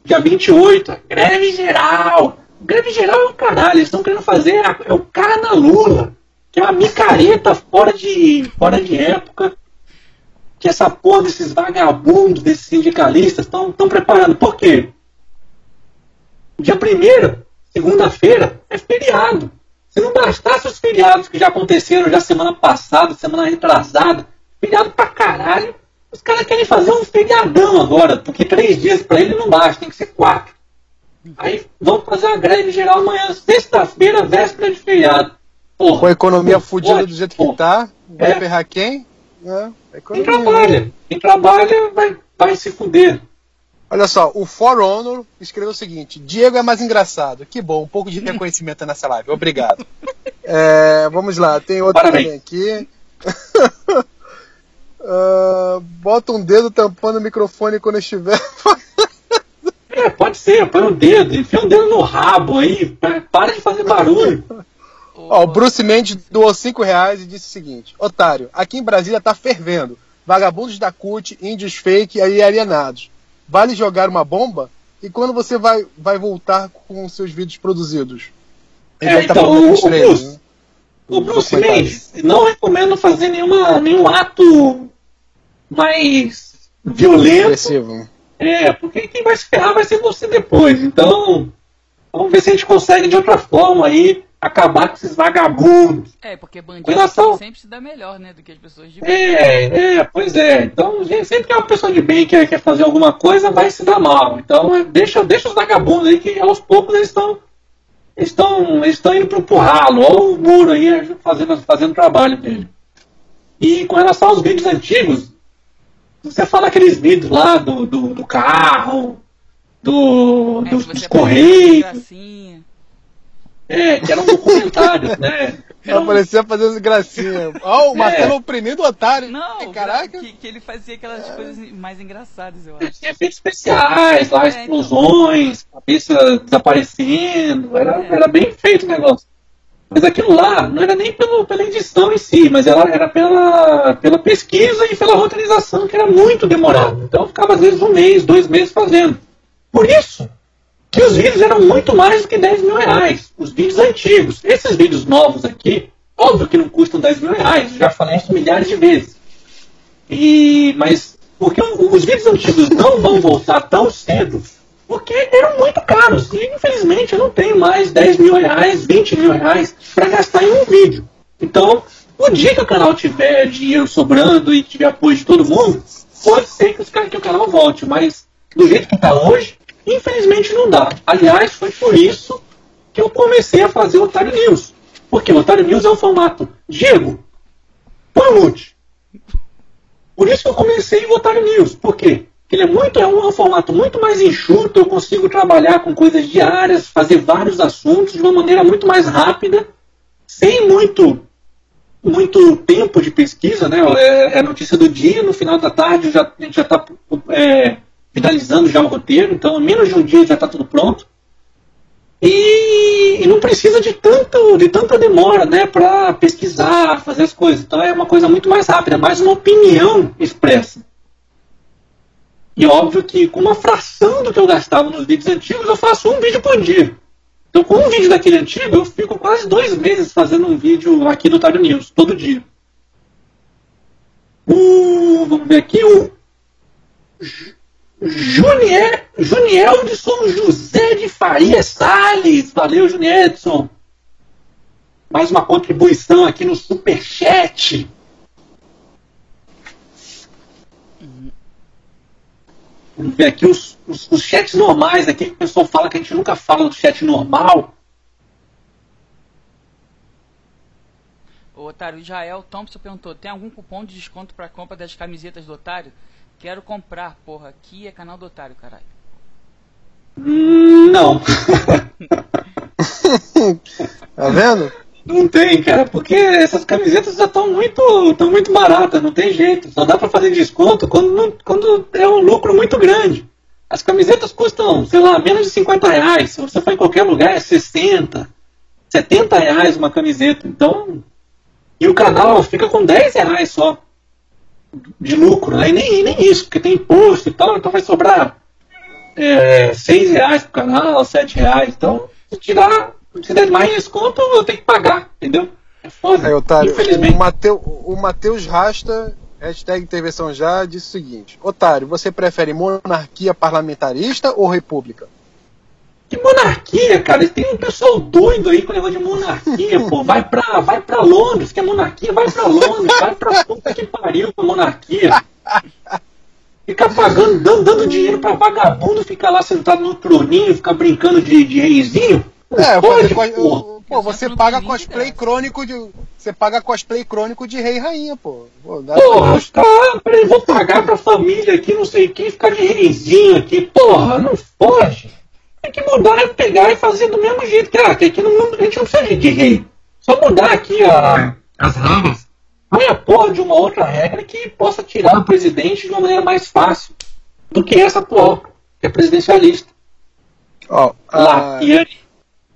Dia 28, greve geral. Greve geral é o caralho, eles estão querendo fazer a, é o cara na Lula, que é uma micareta fora de, fora de época. Que essa porra desses vagabundos, desses sindicalistas, estão preparando. Por quê? Dia 1 segunda-feira, é feriado. Se não bastasse os feriados que já aconteceram já semana passada, semana retrasada, feriado pra caralho, os caras querem fazer um feriadão agora, porque três dias para ele não basta, tem que ser quatro. Aí vamos fazer uma greve geral amanhã, sexta-feira, véspera de feriado. Porra, Com a economia fodida do jeito porra. que tá, vai é. ferrar quem? É, quem trabalha, quem trabalha vai, vai se fuder. Olha só, o For Honor escreveu o seguinte: Diego é mais engraçado. Que bom, um pouco de reconhecimento nessa live. Obrigado. É, vamos lá, tem outro Parabéns. também aqui. uh, bota um dedo tampando o microfone quando estiver. é, pode ser, põe um dedo, enfia um dedo no rabo aí, para de fazer barulho. Ó, o Bruce Mendes doou 5 reais e disse o seguinte: Otário, aqui em Brasília tá fervendo. Vagabundos da CUT, índios fake e alienados vale jogar uma bomba? E quando você vai, vai voltar com seus vídeos produzidos? É, tá então, o, o, Bruce, né? o Bruce Mendes, não recomendo fazer nenhuma, nenhum ato mais violento. Agressivo. É, porque quem vai se ferrar vai ser você depois. Então, vamos ver se a gente consegue de outra forma aí acabar com esses vagabundos. É, porque bandido relação... sempre se dá melhor, né, do que as pessoas de bem. É, é, pois é. Então, sempre que uma pessoa de bem quer, quer fazer alguma coisa, vai se dar mal. Então, é, deixa, deixa os vagabundos aí que aos poucos eles estão estão estão indo pro, ralo, ou o muro aí fazendo, fazendo o trabalho dele. E com relação aos vídeos antigos, você fala aqueles vídeos lá do, do, do carro, do, é, dos, dos correios. É, que eram documentários, né? Eram... Aparecia fazendo gracinha. Ó, oh, o Marcelo é. oprimindo o otário. Não, caraca. Que, que, ele fazia aquelas é. coisas mais engraçadas, eu acho. Tinha efeitos especiais, lá, é, então. explosões, então. cabeça desaparecendo. Era, é. era bem feito o negócio. Mas aquilo lá não era nem pelo, pela edição em si, mas ela era pela, pela pesquisa e pela roteirização, que era muito demorado. Então ficava às vezes um mês, dois meses fazendo. Por isso, que os vídeos eram muito mais do que 10 mil reais. Os vídeos antigos. Esses vídeos novos aqui, óbvio que não custam 10 mil reais, já falei isso milhares de vezes. E, mas porque os vídeos antigos não vão voltar tão cedo, porque eram muito caros. E infelizmente eu não tenho mais 10 mil reais, 20 mil reais para gastar em um vídeo. Então, o dia que o canal tiver dinheiro sobrando e tiver apoio de todo mundo, pode ser que, que o canal volte, mas do jeito que está hoje, Infelizmente não dá. Aliás, foi por isso que eu comecei a fazer o Otário News. Porque o Otário News é um formato. Diego, põe mute. Por isso que eu comecei o Otário News. Por quê? Ele é, muito, é um, formato muito mais enxuto, eu consigo trabalhar com coisas diárias, fazer vários assuntos de uma maneira muito mais rápida, sem muito muito tempo de pesquisa, né? É, é notícia do dia, no final da tarde já, a gente já está é, finalizando já o roteiro, então menos de um dia já está tudo pronto. E, e, não precisa de, tanto, de tanta demora né, para pesquisar, fazer as coisas. Então é uma coisa muito mais rápida, mais uma opinião expressa. E óbvio que com uma fração do que eu gastava nos vídeos antigos, eu faço um vídeo por dia. Então, com um vídeo daquele antigo, eu fico quase dois meses fazendo um vídeo aqui do Otário News, todo dia. Uh, vamos ver aqui o Junier, São José de Faria Salles. Valeu, Junierson. Mais uma contribuição aqui no Superchat. Vamos ver aqui os, os, os chats normais aqui, que o pessoal fala que a gente nunca fala do chat normal. O Otário Israel Thompson perguntou: tem algum cupom de desconto para compra das camisetas do Otário? Quero comprar, porra. Aqui é canal do Otário, caralho. Hum, não. tá vendo? Não tem, cara, porque essas camisetas já estão muito, tão muito baratas, não tem jeito. Só dá para fazer desconto quando, não, quando é um lucro muito grande. As camisetas custam, sei lá, menos de 50 reais. Se você for em qualquer lugar, é 60, 70 reais uma camiseta. Então. E o canal fica com 10 reais só de lucro, né? E nem, nem isso, porque tem imposto e tal, então vai sobrar é, 6 reais pro canal, 7 reais. Então, se tirar, se der mais desconto, eu tenho que pagar, entendeu? É foda. Aí, Otário, Infelizmente. O Matheus Rasta, hashtag intervenção já, disse o seguinte: Otário, você prefere monarquia parlamentarista ou república? Que monarquia, cara? Tem um pessoal doido aí com o negócio de monarquia, pô. Vai pra, vai pra Londres, que é monarquia, vai pra Londres, vai pra puta que pariu com monarquia. Fica pagando, dando, dando dinheiro pra vagabundo, ficar lá sentado no troninho, ficar brincando de, de reizinho. É, pode, pode, pô, você paga cosplay crônico de. Você paga cosplay crônico de rei e rainha, pô. Pô, porra, tá, peraí, vou pagar pra família aqui, não sei quem, ficar de reizinho aqui. Porra, não pode. Tem que mudar e pegar e fazer do mesmo jeito. Que, que aqui não, a gente não precisa de rei. Só mudar aqui a, as regras. Põe a porra de uma outra regra que possa tirar o presidente de uma maneira mais fácil do que essa atual, que é presidencialista. Ó, Lá, a... Yane.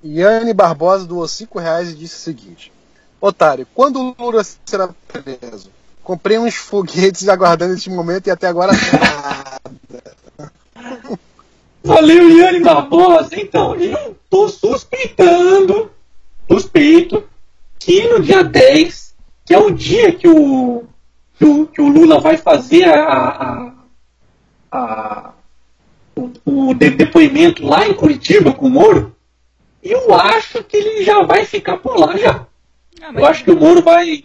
Yane Barbosa doou 5 reais e disse o seguinte: Otário, quando o Lula será preso? Comprei uns foguetes aguardando esse momento e até agora nada. Valeu, Yane Barbosa. Então, eu tô suspeitando, suspeito, que no dia 10, que é o dia que o, que o, que o Lula vai fazer a, a, a o, o depoimento lá em Curitiba com o Moro, eu acho que ele já vai ficar por lá já. Ah, eu acho que o Moro vai,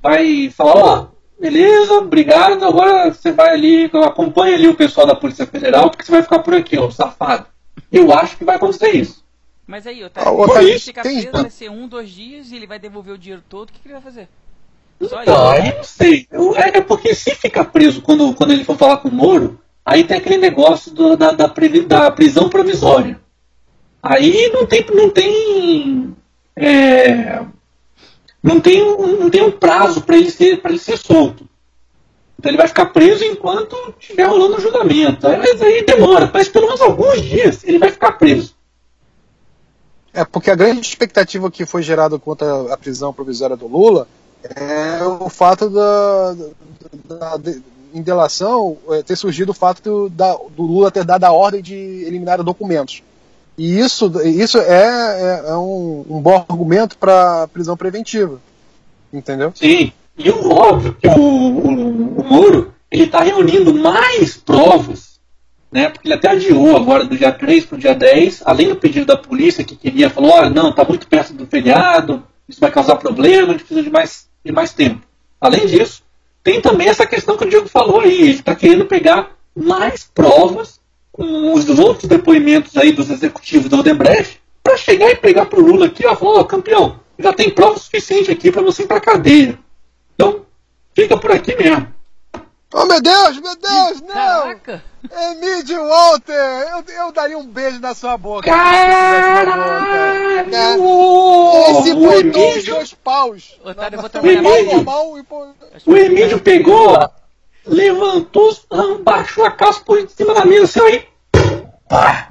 vai falar, ó, beleza, obrigado, agora você vai ali, acompanha ali o pessoal da Polícia Federal, porque você vai ficar por aqui, ó, safado. Eu acho que vai acontecer isso. Mas aí, Otávio, ah, Otávio ele ficar preso, vai ser um, dois dias e ele vai devolver o dinheiro todo, o que, que ele vai fazer? Só então, aí eu não sei. Eu, é, é porque se ficar preso quando, quando ele for falar com o Moro, aí tem aquele negócio do, da, da, da, prisão provisória. Aí não tem, não tem é, não tem um, não tem um prazo para ele, ser, ele ser solto. Então ele vai ficar preso enquanto estiver rolando o julgamento. Mas aí demora, mas pelo menos alguns dias ele vai ficar preso. É, porque a grande expectativa que foi gerada contra a prisão provisória do Lula é o fato da, da, da em delação é, ter surgido o fato do, da, do Lula ter dado a ordem de eliminar documentos. E isso, isso é, é, é um, um, bom argumento para prisão preventiva. Entendeu? Sim. E o óbvio que o, o, o Moro ele está reunindo mais provas, né? Porque ele até adiou agora do dia 3 para o dia 10, além do pedido da polícia que queria, falou, olha, não, está muito perto do feriado, isso vai causar problema, a gente precisa de mais, de mais tempo. Além disso, tem também essa questão que o Diego falou aí, ele está querendo pegar mais provas com os outros depoimentos aí dos executivos da Odebrecht para chegar e pegar pro Lula aqui, ó, falar, ó, campeão, já tem prova suficiente aqui para você ir pra cadeia. Então, fica por aqui mesmo. Oh meu Deus, meu Deus, não! Caraca! Emílio Walter, eu, eu daria um beijo na sua boca. Caralho! Esse botou os dois paus. Otário, eu vou trabalhar o Emílio pegou levantou, baixou a calça, em cima da mesa, assim, aí. Pá!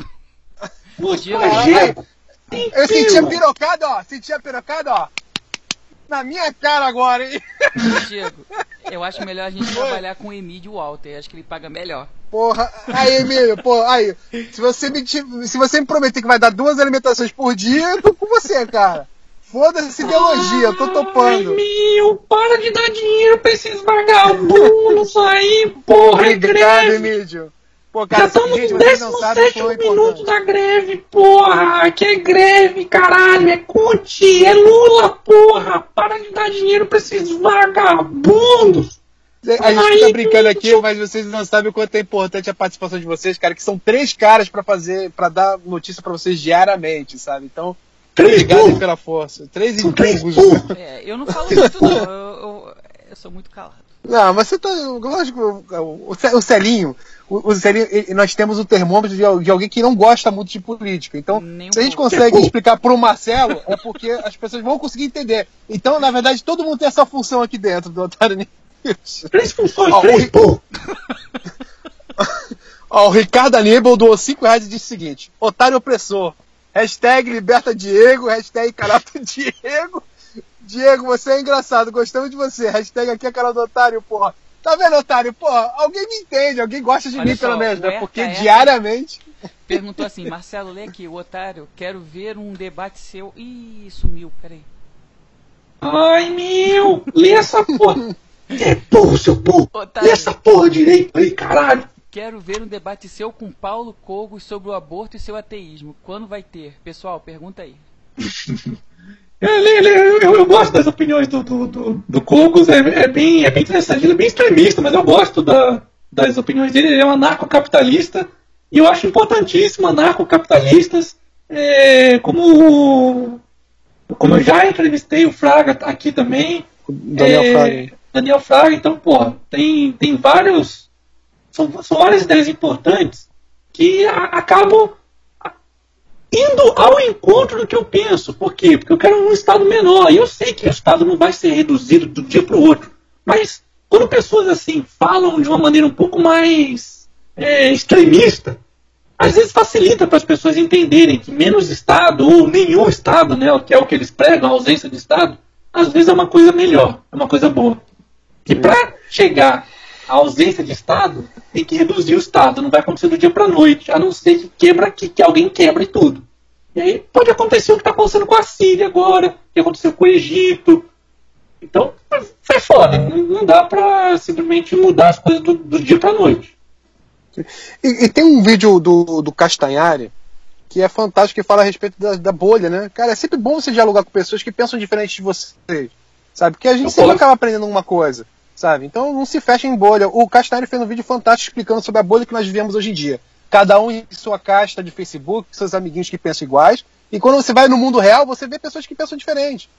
Eu senti a pirocada, ó. Senti a pirocada, ó. Na minha cara agora, hein? Diego, eu acho melhor a gente trabalhar com o Emílio Walter. Acho que ele paga melhor. Porra, aí, Emílio, pô, aí, se você, me, se você me prometer que vai dar duas alimentações por dia, eu tô com você, cara. Foda-se ideologia, eu tô topando. Emílio, para de dar dinheiro pra esses vagabundos aí, porra, é greve. Emílio. Pô, cara, Já estamos no 17 minuto da greve, porra! Que é greve, caralho! É CUT! É Lula, porra! Para de dar dinheiro pra esses vagabundos! A gente fica brincando aqui, mas vocês não sabem o quanto é importante a participação de vocês, cara, que são três caras para fazer, para dar notícia para vocês diariamente, sabe? Então, três obrigado pela força. Três empurros. É, eu não falo muito, não. Eu, eu, eu, sou muito calado. Não, mas você tá. Lógico, o, o Celinho, o, o Celinho, nós temos o termômetro de, de, alguém que não gosta muito de política. Então, Nem se a gente consegue explicar pro Marcelo, é porque as pessoas vão conseguir entender. Então, na verdade, todo mundo tem essa função aqui dentro do Otário Três funções, ó, três, pô! Ó, o Ricardo Aníbal doou 5 reais e disse o seguinte: Otário opressor. Hashtag liberta Diego, hashtag caráter Diego. Diego, você é engraçado, gostamos de você. Hashtag aqui é cara do otário, porra. Tá vendo, otário? Porra, alguém me entende, alguém gosta de Olha mim, só, pelo menos, né? Porque diariamente. Perguntou assim, Marcelo, lê aqui, o otário, quero ver um debate seu. Ih, sumiu, peraí. Ai, meu! Lê essa porra! É porra, seu burro! Otário. Lê essa porra direito aí, caralho! Quero ver um debate seu com Paulo Cogos sobre o aborto e seu ateísmo. Quando vai ter? Pessoal, pergunta aí. É, eu, eu, eu, gosto das opiniões do, do, do, do Cogos, é, é, bem, é bem interessante, ele é bem extremista, mas eu gosto da, das opiniões dele. Ele é um anarcocapitalista e eu acho importantíssimo anarcocapitalistas, é, como, como eu já entrevistei o Fraga aqui também. Daniel é, Fraga. Daniel Fraga, então, pô, tem, tem vários. São, são várias ideias importantes que a, acabam indo ao encontro do que eu penso. Por quê? Porque eu quero um Estado menor. E eu sei que o Estado não vai ser reduzido do dia para o outro. Mas quando pessoas assim falam de uma maneira um pouco mais é, extremista, às vezes facilita para as pessoas entenderem que menos Estado, ou nenhum Estado, né, que é o que eles pregam, a ausência de Estado, às vezes é uma coisa melhor, é uma coisa boa. E para chegar à ausência de Estado, tem que reduzir o Estado. Não vai acontecer do dia para a noite, a não ser que quebra aqui, que alguém quebre tudo. E aí pode acontecer o que está acontecendo com a Síria agora, o que aconteceu com o Egito. Então, é foda. Não dá para simplesmente mudar as coisas do, do dia para a noite. E, e, tem um vídeo do, do Castanhari que é fantástico, que fala a respeito da, da, bolha, né? Cara, é sempre bom você dialogar com pessoas que pensam diferente de você, sabe? Porque a gente Eu sempre posso. acaba aprendendo alguma coisa sabe? Então não se fecha em bolha. O Castanheira fez um vídeo fantástico explicando sobre a bolha que nós vivemos hoje em dia. Cada um em sua casta de Facebook, seus amiguinhos que pensam iguais. E quando você vai no mundo real, você vê pessoas que pensam diferente,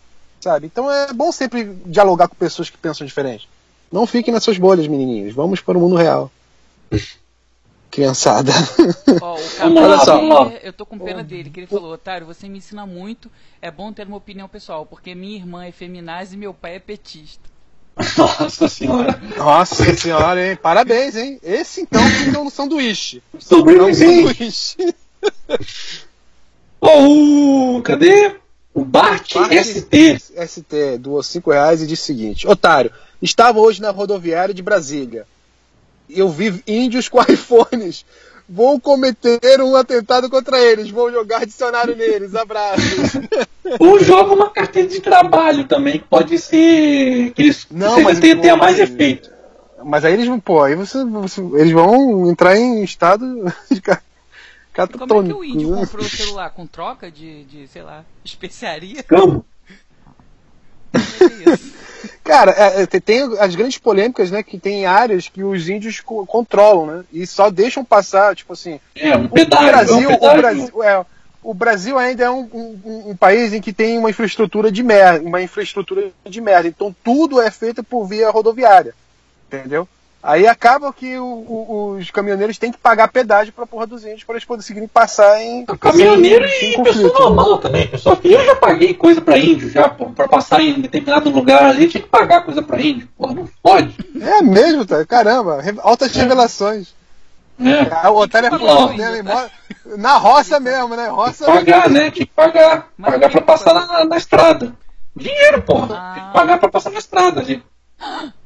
sabe? Então é bom sempre dialogar com pessoas que pensam diferente. Não fiquem nas suas bolhas, menininhos. Vamos para o mundo real. Criançada. Oh, o Olha só. eu tô com pena dele, que ele falou, Otário, você me ensina muito, é bom ter uma opinião pessoal, porque minha irmã é feminaz e meu pai é petista. Nossa senhora. Nossa senhora, hein? Parabéns, hein? Esse então que é um sanduíche. Sobrevivente. sanduíche. oh, cadê? O Bart, Bart ST. ST doou 5 reais e disse o seguinte: Otário, estava hoje na rodoviária de Brasília. Eu vi índios com iPhones Vou cometer um atentado contra eles. Vou jogar dicionário neles. Abraços. Ou joga uma carteira de trabalho também, que pode ser. Que eles não, mas tenha, tenha mais efeito. Mas aí eles vão, pô, aí você, você, eles vão entrar em estado de catatônico. Como é que o índio né? comprou o celular? Com troca de, de sei lá, especiaria? Como? Isso. Cara, é, é tem as grandes polêmicas, né? Que tem áreas que os índios co controlam, né? E só deixam passar, tipo assim. É, um pedágio, o Brasil, é um o Brasil, é, o Brasil ainda é um, um, um, país em que tem uma infraestrutura de merda, uma infraestrutura de merda. Então tudo é feito por via rodoviária, entendeu? Aí acaba que o, o, os caminhoneiros têm que pagar pedágio para porra dos índios para eles conseguirem passar em. Caminhoneiro sem, e pessoa normal também. Pessoal que eu já paguei coisa para índio, já para passar em determinado lugar ali, tinha que pagar coisa para índio. Porra, não pode. É mesmo, tá? Caramba, altas é. revelações. É. O otário é fudido mesmo, tá? na roça mesmo, né? Roça pagar, né? Tinha que pagar. Mas pagar para passar na, na, estrada. Dinheiro, porra. Ah. Tem que pagar para passar na estrada ali.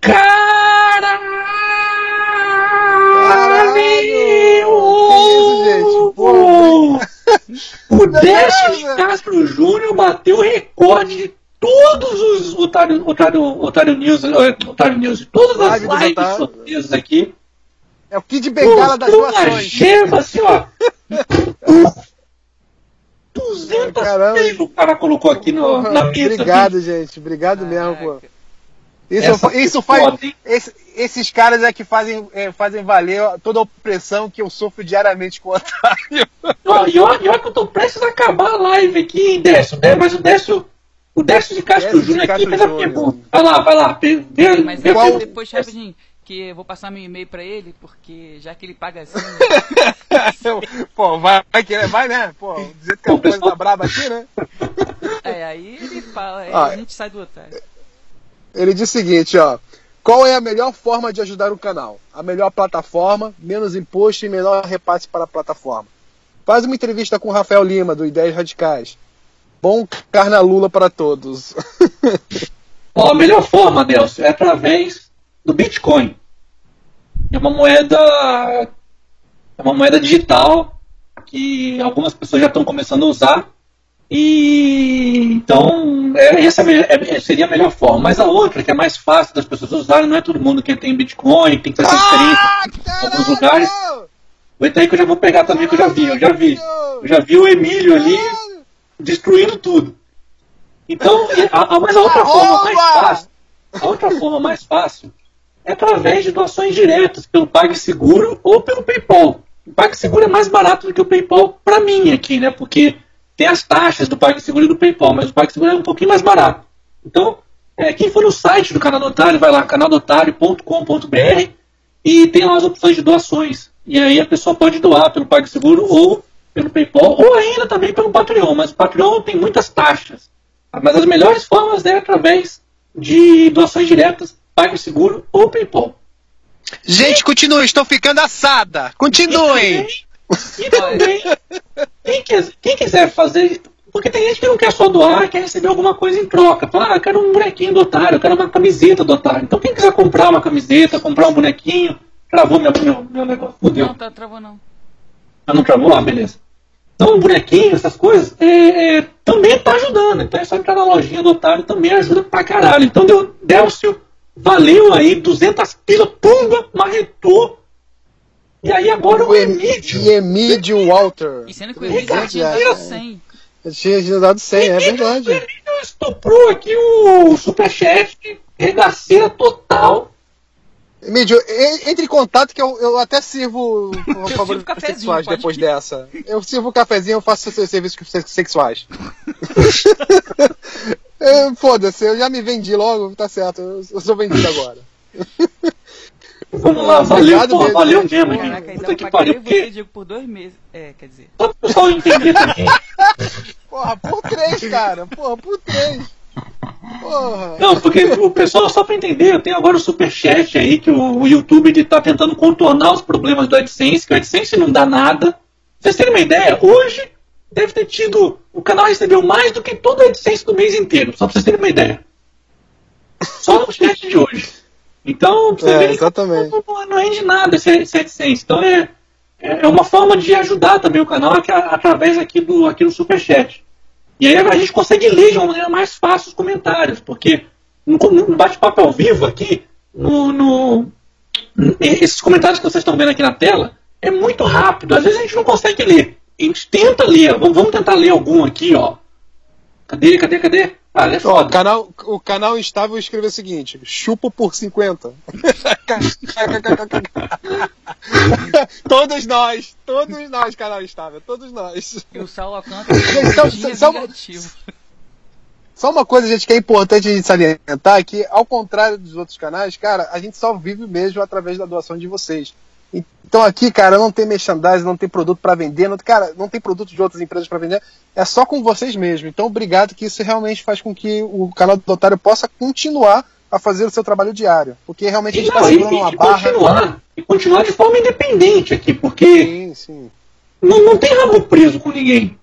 Cara! gente. Pô. O Décio de Castro Júnior bateu o recorde de todos os Otário, Otário, Otário News, Otário News, todas as lives sorteios aqui. É o Kid Bengala das doações. Gema, assim, ó. 200 vezes o cara colocou aqui no, na pista. Obrigado, aqui. gente. Obrigado mesmo, pô. Isso, isso faz. Esse, esses caras é que fazem, é, fazem valer toda a opressão que eu sofro diariamente com o Otário. E olha que eu tô prestes a acabar a live aqui, hein, Décio, né? Mas o Décio. O Décio de Castro Júnior aqui fez a pergunta. Vai lá, vai lá. Vê, Mas vê, qual... depois, rapidinho, que eu vou passar meu e-mail pra ele, porque já que ele paga assim. Pô, vai, vai, vai, né? Pô, dizer que a coisa tá braba aqui, né? É, aí ele fala, aí ah, a gente sai do otário. Ele diz o seguinte, ó. Qual é a melhor forma de ajudar o canal? A melhor plataforma, menos imposto e menor repasse para a plataforma. Faz uma entrevista com o Rafael Lima, do Ideias Radicais. Bom carna Lula para todos. a melhor forma, Nelson, é através do Bitcoin. É uma moeda. É uma moeda digital que algumas pessoas já estão começando a usar e então, é, essa é, é, seria a melhor forma. Mas a outra, que é mais fácil das pessoas usarem, não é todo mundo que tem Bitcoin, tem que experiência ah, em alguns lugares. Aguenta aí que eu já vou pegar também, que eu já vi, eu já vi. Eu já vi o Emílio ali destruindo tudo. Então, a, a, mas a outra forma mais fácil, a outra forma mais fácil é através de doações diretas, pelo PagSeguro ou pelo PayPal. O PagSeguro é mais barato do que o PayPal para mim aqui, né? Porque tem as taxas do PagSeguro e do PayPal, mas o PagSeguro é um pouquinho mais barato. Então, é, quem for no site do Canal do Otário, vai lá, canaldotário.com.br e tem lá as opções de doações. E aí a pessoa pode doar pelo PagSeguro ou pelo PayPal, ou ainda também pelo Patreon, mas o Patreon tem muitas taxas. Mas as melhores formas é através de doações diretas, PagSeguro ou PayPal. Gente, continue, estou ficando assada. Continuem! E também, quem, quem quiser fazer. Porque tem gente que não quer só doar, quer receber alguma coisa em troca. Fala, ah, eu quero um bonequinho do otário, eu quero uma camiseta do otário. Então quem quiser comprar uma camiseta, comprar um bonequinho, travou meu, meu, meu negócio. Fudeu. Não, tá, travou não. Ah, não travou? Ah, beleza. Então, um bonequinho, essas coisas, é, é, também tá ajudando. Então é só entrar na lojinha do otário, também ajuda pra caralho. Então, deu, Delcio, valeu aí, 200 pila, pumba, marretou. E aí agora o, o Emílio. E Emílio Walter. E sendo que o Emílio tinha dado 100. Eu tinha dado 100, é verdade. O Emílio estuprou aqui o Superchef, regaceira total. Emílio, entre em contato que eu, eu até sirvo por favor sexuais depois dessa. Eu sirvo um cafezinho, eu faço serviços sexuais. É, foda-se, eu já me vendi logo, tá certo. Eu sou vendido agora. Vamos lá, valeu, porra, valeu mesmo, hein? Caraca, Puta que pariu. Você, Diego, por dois meses. É, quer dizer. Só pro pessoal entender também. Porra, por três, cara. Porra, por três. Porra. Não, porque o pessoal, só pra entender, tem agora o superchat aí que o, o YouTube ele tá tentando contornar os problemas do AdSense, que o AdSense não dá nada. Pra vocês terem uma ideia, hoje deve ter tido. O canal recebeu mais do que todo o AdSense do mês inteiro, só pra vocês terem uma ideia. Só no chat de hoje. Então, você é, exatamente. Não, não, rende nada esse, esse AdSense. Então, é, é uma forma de ajudar também o canal aqui, através aqui do, aqui do Superchat. E aí a gente consegue ler de uma maneira mais fácil os comentários, porque no bate-papo ao vivo aqui, no, no, esses comentários que vocês estão vendo aqui na tela, é muito rápido. Às vezes a gente não consegue ler. A gente tenta ler. Vamos tentar ler algum aqui, ó. Cadê, cadê, cadê? Ah, é foda. O canal, o canal Instável escreveu o seguinte: chupo por 50. todos nós, todos nós, canal Instável, todos nós. E o Saulo Alcântara só, só, negativo. Só uma coisa, gente, que é importante a gente salientar: que, ao contrário dos outros canais, cara, a gente só vive mesmo através da doação de vocês. Então aqui, cara, não tem merchandising, não tem produto para vender, não, cara, não tem produto de outras empresas para vender, é só com vocês mesmo. Então obrigado que isso realmente faz com que o canal do Otário possa continuar a fazer o seu trabalho diário, porque realmente a gente está segurando uma barra. Continuar, e continuar de forma independente aqui, porque sim, sim. Não, não tem rabo preso com ninguém.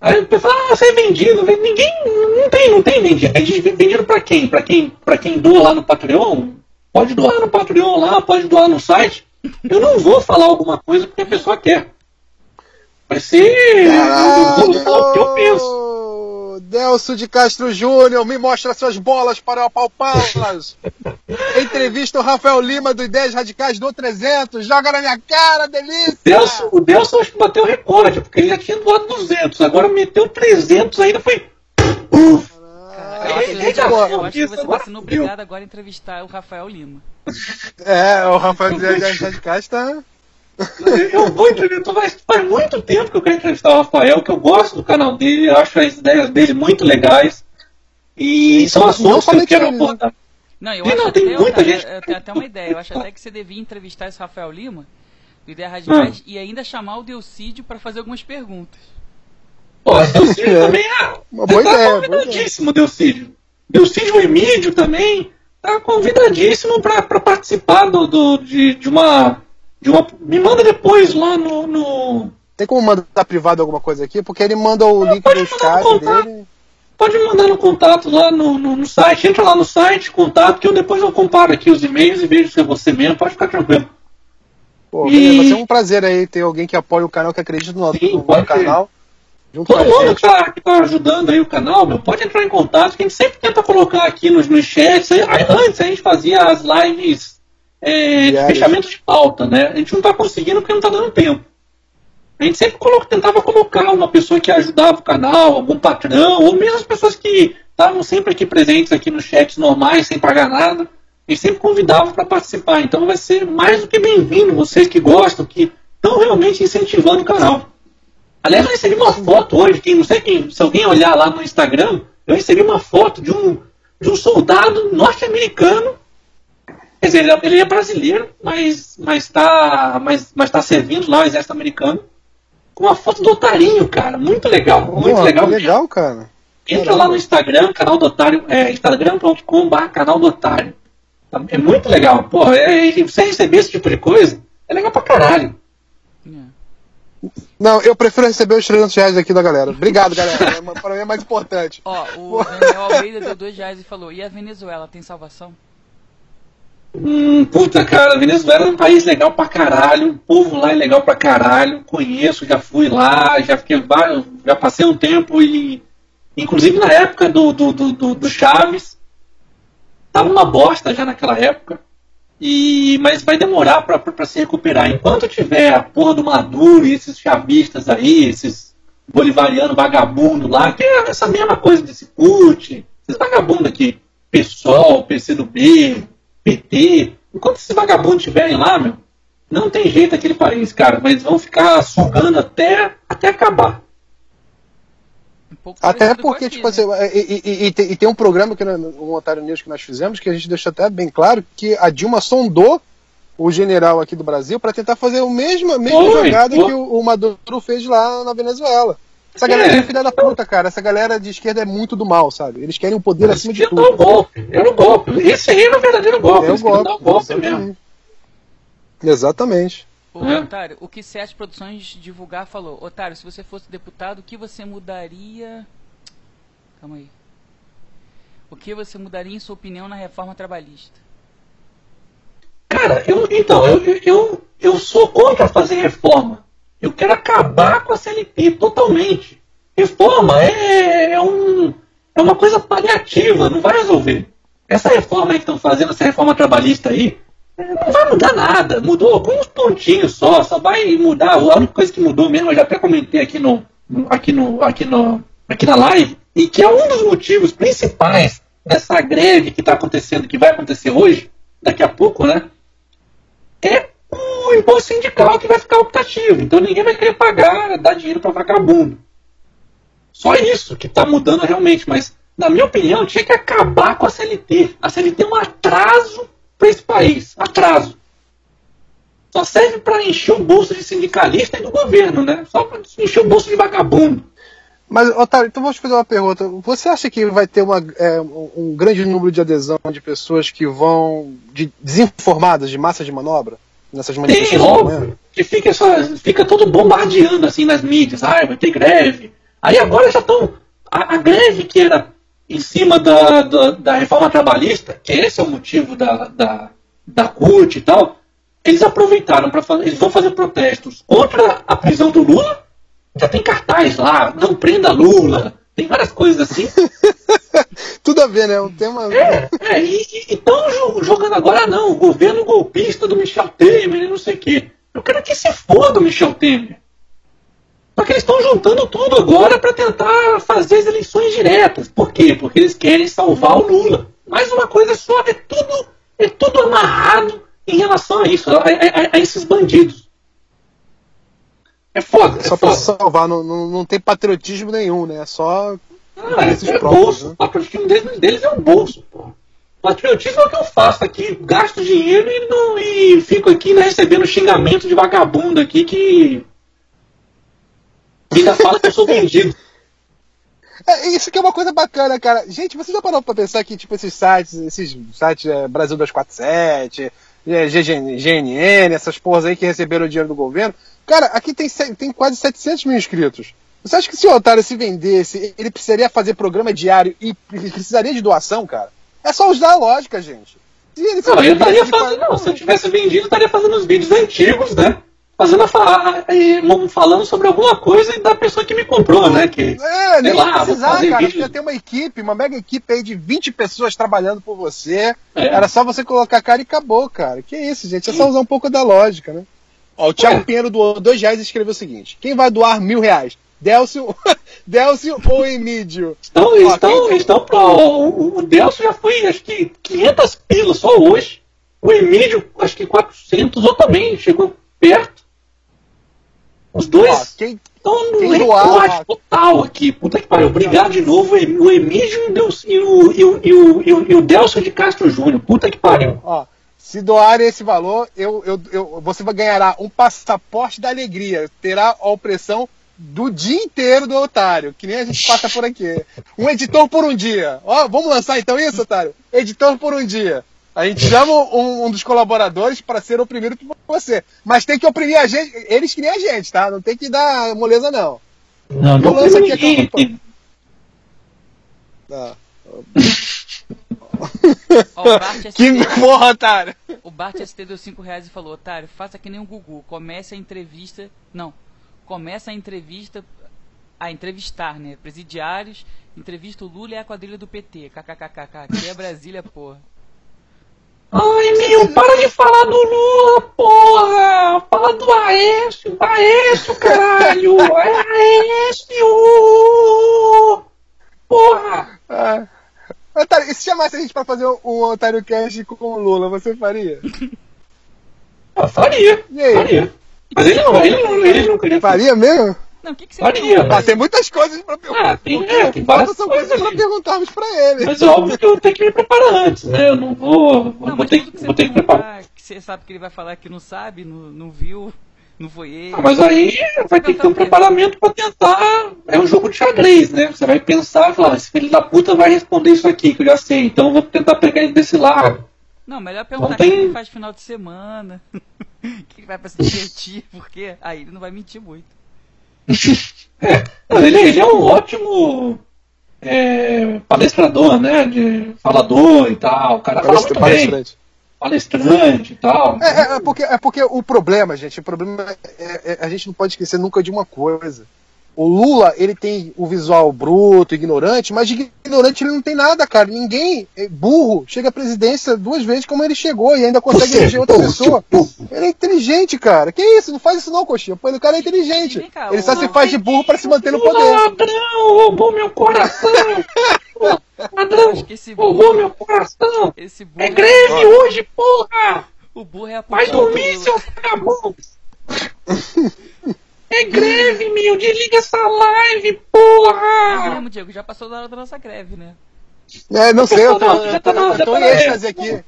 Aí o pessoal, ah, você é vendido, ninguém, não tem, não tem vendido. É vendido para quem? Para quem, para quem doa lá no Patreon? Pode doar no Patreon lá, pode doar no site. Eu não vou falar alguma coisa porque a pessoa quer. Vai ser o que eu penso. Nelson de Castro Júnior, me mostra suas bolas para eu apalpá-las. Entrevista o Rafael Lima do Ideias Radicais do 300, joga na minha cara, delícia! Delson, o Delson acho que bateu o recorde, porque ele já tinha doado 200, agora meteu 300 ainda, foi... Uf! Eu acho que você está sendo obrigado agora a entrevistar o Rafael Lima. É, o Rafael Ideias Radicais está... Eu vou entrevistar, faz, faz muito tempo que eu quero entrevistar o Rafael, que eu gosto do canal dele, acho as ideias dele muito legais. E são assuntos que eu quero abordar. Não, eu acho não, até, tem muita gente... eu tenho até uma ideia. Eu acho até que você devia entrevistar esse Rafael Lima, do Ideia Radicais, ah. e ainda chamar o Delcídio para fazer algumas perguntas. Pô, o Delcídio é. também é. Uma boa tá ideia. convidadíssimo, Delcídio. Delcídio Emílio também tá convidadíssimo para participar do, do, de, de uma de uma, me manda depois lá no, no... Tem como mandar privado alguma coisa aqui? Porque ele manda o link do Skype dele. Pode me mandar no contato lá no, no, no, site. Entra lá no site, contato, que eu depois eu comparo aqui os e-mails e vejo se é você mesmo. Pode ficar tranquilo. Pô, e... vai ser um prazer aí ter alguém que apoia o canal, que acredita no, Sim, no, no canal. Todo mundo que tá, que tá, ajudando aí o canal, meu, pode entrar em contato, que a gente sempre tenta colocar aqui nos, nos chats. Antes a gente fazia as lives é, de fechamento de pauta, né? A gente não está conseguindo porque não está dando tempo. A gente sempre coloca, tentava colocar uma pessoa que ajudava o canal, algum patrão, ou mesmo as pessoas que estavam sempre aqui presentes aqui nos chats normais, sem pagar nada. A gente sempre convidava para participar. Então vai ser mais do que bem-vindo, vocês que gostam, que estão realmente incentivando o canal. Aliás, eu recebi uma foto hoje, quem, não sei quem, se alguém olhar lá no Instagram, eu recebi uma foto de um, de um soldado norte-americano Quer dizer, ele é brasileiro, mas mas está mas, mas tá servindo lá o exército americano. Com uma foto do Otarinho, cara. Muito legal. Muito legal. legal, cara. Entra Caramba. lá no Instagram, canal do Otário, é instagram.com.br canal do Otário. Tá, é muito legal. Pô, é, você receber esse tipo de coisa, é legal pra caralho. Não, eu prefiro receber os 300 reais aqui da galera. Obrigado, galera. É, pra mim é mais importante. Ó, o Daniel Almeida deu 2 reais e falou: e a Venezuela tem salvação? Hum, puta, cara, Venezuela é um país legal pra caralho, o povo lá é legal pra caralho, conheço, já fui lá, já fiquei já passei um tempo e. Inclusive na época do, do, do, do Chaves. Tava uma bosta já naquela época. E, mas vai demorar para se recuperar. Enquanto tiver a porra do Maduro e esses chavistas aí, esses bolivarianos vagabundos lá, que é essa mesma coisa desse CUT, esses vagabundos aqui, PSOL, PCdoB, PT, enquanto esses vagabundos estiverem lá, meu, não tem jeito aquele país, cara, mas vão ficar sugando até, até acabar. Um até porque, aqui, tipo né? assim, e, e, e, tem, e, tem um programa que no Otário News que nós fizemos que a gente deixou até bem claro que a Dilma sondou o general aqui do Brasil para tentar fazer a mesma, Oi, jogada que o, o Maduro fez lá na Venezuela. Essa galera é, é filha da puta, cara. Essa galera de esquerda é muito do mal, sabe? Eles querem o poder acima de tudo. É o golpe. Era o golpe. Esse aí era o verdadeiro golpe. É o golpe. O golpe exatamente. Mesmo. exatamente. Ô. Otário, o que Sete Produções divulgar falou. Otário, se você fosse deputado, o que você mudaria. Calma aí. O que você mudaria em sua opinião na reforma trabalhista? Cara, eu, então, eu, eu, eu sou contra fazer reforma. Eu quero acabar com a CLT totalmente. Reforma é, é, um, é uma coisa paliativa, não vai resolver. Essa reforma aí que estão fazendo, essa reforma trabalhista aí, não vai mudar nada. Mudou alguns pontinhos só, só vai mudar. A única coisa que mudou mesmo, eu já até comentei aqui no, aqui no, aqui no, aqui na live, e que é um dos motivos principais dessa greve que está acontecendo, que vai acontecer hoje, daqui a pouco, né? É o imposto sindical que vai ficar optativo. Então ninguém vai querer pagar, dar dinheiro para vagabundo. Só isso que está mudando realmente. Mas, na minha opinião, tinha que acabar com a CLT. A CLT é um atraso para esse país. Atraso. Só serve para encher o bolso de sindicalista e do governo, né? Só para encher o bolso de vagabundo. Mas, Otávio, então vou te fazer uma pergunta. Você acha que vai ter uma, é, um grande número de adesão de pessoas que vão de, desinformadas de massa de manobra? nessas manifestações? Tem, óbvio, que fica, só, fica todo bombardeando assim nas mídias, ah, vai ter greve. Aí agora já estão. A, a, greve que era em cima da, da, da, reforma trabalhista, que esse é o motivo da, da, da CUT e tal, eles aproveitaram para fazer. Eles vão fazer protestos contra a prisão do Lula Já tem cartaz lá, não prenda Lula. Tem várias coisas assim. Tudo a ver, né? Um tema. É, é e estão jogando agora, não, o governo golpista do Michel Temer e não sei o quê. Eu quero que se foda o Michel Temer. Só que eles estão juntando tudo agora para tentar fazer as eleições diretas. Por quê? Porque eles querem salvar o Lula. Mais uma coisa só, é tudo, é tudo amarrado em relação a isso, a, a, a esses bandidos. É foda. É só para salvar, não, não, não, tem patriotismo nenhum, né? É só. Ah, é, é próprios, bolso. Né? O patriotismo deles, deles é o bolso, pô. Patriotismo é o que eu faço aqui, gasto dinheiro e, não, e fico aqui né, recebendo xingamento de vagabundo aqui que ainda fala que eu sou vendido. É, isso que é uma coisa bacana, cara. Gente, você já parou pra pensar que, tipo, esses sites, esses sites é, Brasil 247, é, GNN, essas porras aí que receberam o dinheiro do governo, cara, aqui tem, tem quase 700 mil inscritos. Você acha que se o otário se vendesse, ele precisaria fazer programa diário e precisaria de doação, cara? É só usar a lógica, gente. Se ele não, eu estaria fazendo, não, se eu tivesse vendido, estaria fazendo os vídeos antigos, né? Fazendo a, falando sobre alguma coisa da pessoa que me comprou, né? Que, é, nem lá, precisar, cara. Vídeo. Já tem uma equipe, uma mega equipe aí de 20 pessoas trabalhando por você. É. Era só você colocar a cara e acabou, cara. Que isso, gente. É só usar um pouco da lógica, né? Ó, o Thiago é. Pinheiro doou dois reais e escreveu o seguinte: quem vai doar mil reais? Delcio, Delcio ou Emílio? Estão, Ó, estão, quem... estão pro. O, o Delcio já foi, acho que 500 pilas só hoje. O Emílio, acho que 400, ou também chegou perto. Os dois estão no recorde total aqui. Puta que pariu. Obrigado de novo, o Emílio e o, e o, e o, e o, e o Delcio de Castro Júnior. Puta que pariu. Ó, se doarem esse valor, eu, eu, eu, você ganhará um passaporte da alegria. Terá a opressão do dia inteiro do otário, que nem a gente passa por aqui. Um editor por um dia. Ó, vamos lançar então isso, otário? Editor por um dia. A gente chama um, um dos colaboradores para ser oprimido por você. Mas tem que oprimir a gente, eles que nem a gente, tá? Não tem que dar moleza, não. Não, não lança aqui a campanha. Não. que porra, otário! O Bart ST deu 5 reais e falou: Otário, faça que nem o Gugu. Comece a entrevista. Não. Começa a entrevista. A entrevistar, né? Presidiários. Entrevista o Lula e a quadrilha do PT. KKKKK. Aqui é Brasília, porra. Ai, meu, para de falar do Lula, porra! Fala do Aécio, Aécio, caralho! É Aécio! Porra! Ah. Otário, e se chamasse a gente pra fazer um Otário Cast com o Lula, você faria? Eu faria. E aí? Faria. Mas ele não, ele não, ele não queria. Faria mesmo? Não, o que, que você Faria, mas... Tem muitas coisas pra perguntar. Ah, tem, é, tem várias coisas pra perguntarmos pra ele. Mas é óbvio que eu tenho que me preparar antes, né? Eu não vou. Não, vou ter, que, vou ter que preparar. Que você sabe que ele vai falar que não sabe, não, não viu, não foi ele. Ah, mas aí vai ter que ter um preparamento pra tentar. É um jogo de xadrez, né? Você vai pensar e falar, esse filho da puta vai responder isso aqui que eu já sei, então eu vou tentar pegar ele desse lado. Não, melhor perguntar o que ele faz final de semana. que ele vai pra se divertir, porque aí ele não vai mentir muito. É, ele, ele, é um ótimo é, palestrador, né? De falador e tal. O cara fala muito bem. Palestrante e tal. É, é, é, porque, é porque o problema, gente, o problema é, é, a gente não pode esquecer nunca de uma coisa. O Lula, ele tem o visual bruto, ignorante, mas de ignorante ele não tem nada, cara. Ninguém, é burro, chega à presidência duas vezes como ele chegou e ainda consegue eleger outra pessoa. Ele é inteligente, cara. Que isso? Não faz isso não, coxinha. Pô, o cara é inteligente. Ele só se faz de burro para se manter no poder. Ladrão, roubou meu coração. Ladrão, roubou meu coração. Esse burro é greve é hoje, porra. O burro é a Vai dormir, seu vagabundo. É greve, meu! Desliga essa live, porra! É mesmo, Diego, já passou da hora da nossa greve, né? É, não sei, eu tô, eu tô, eu tô em êxtase aqui.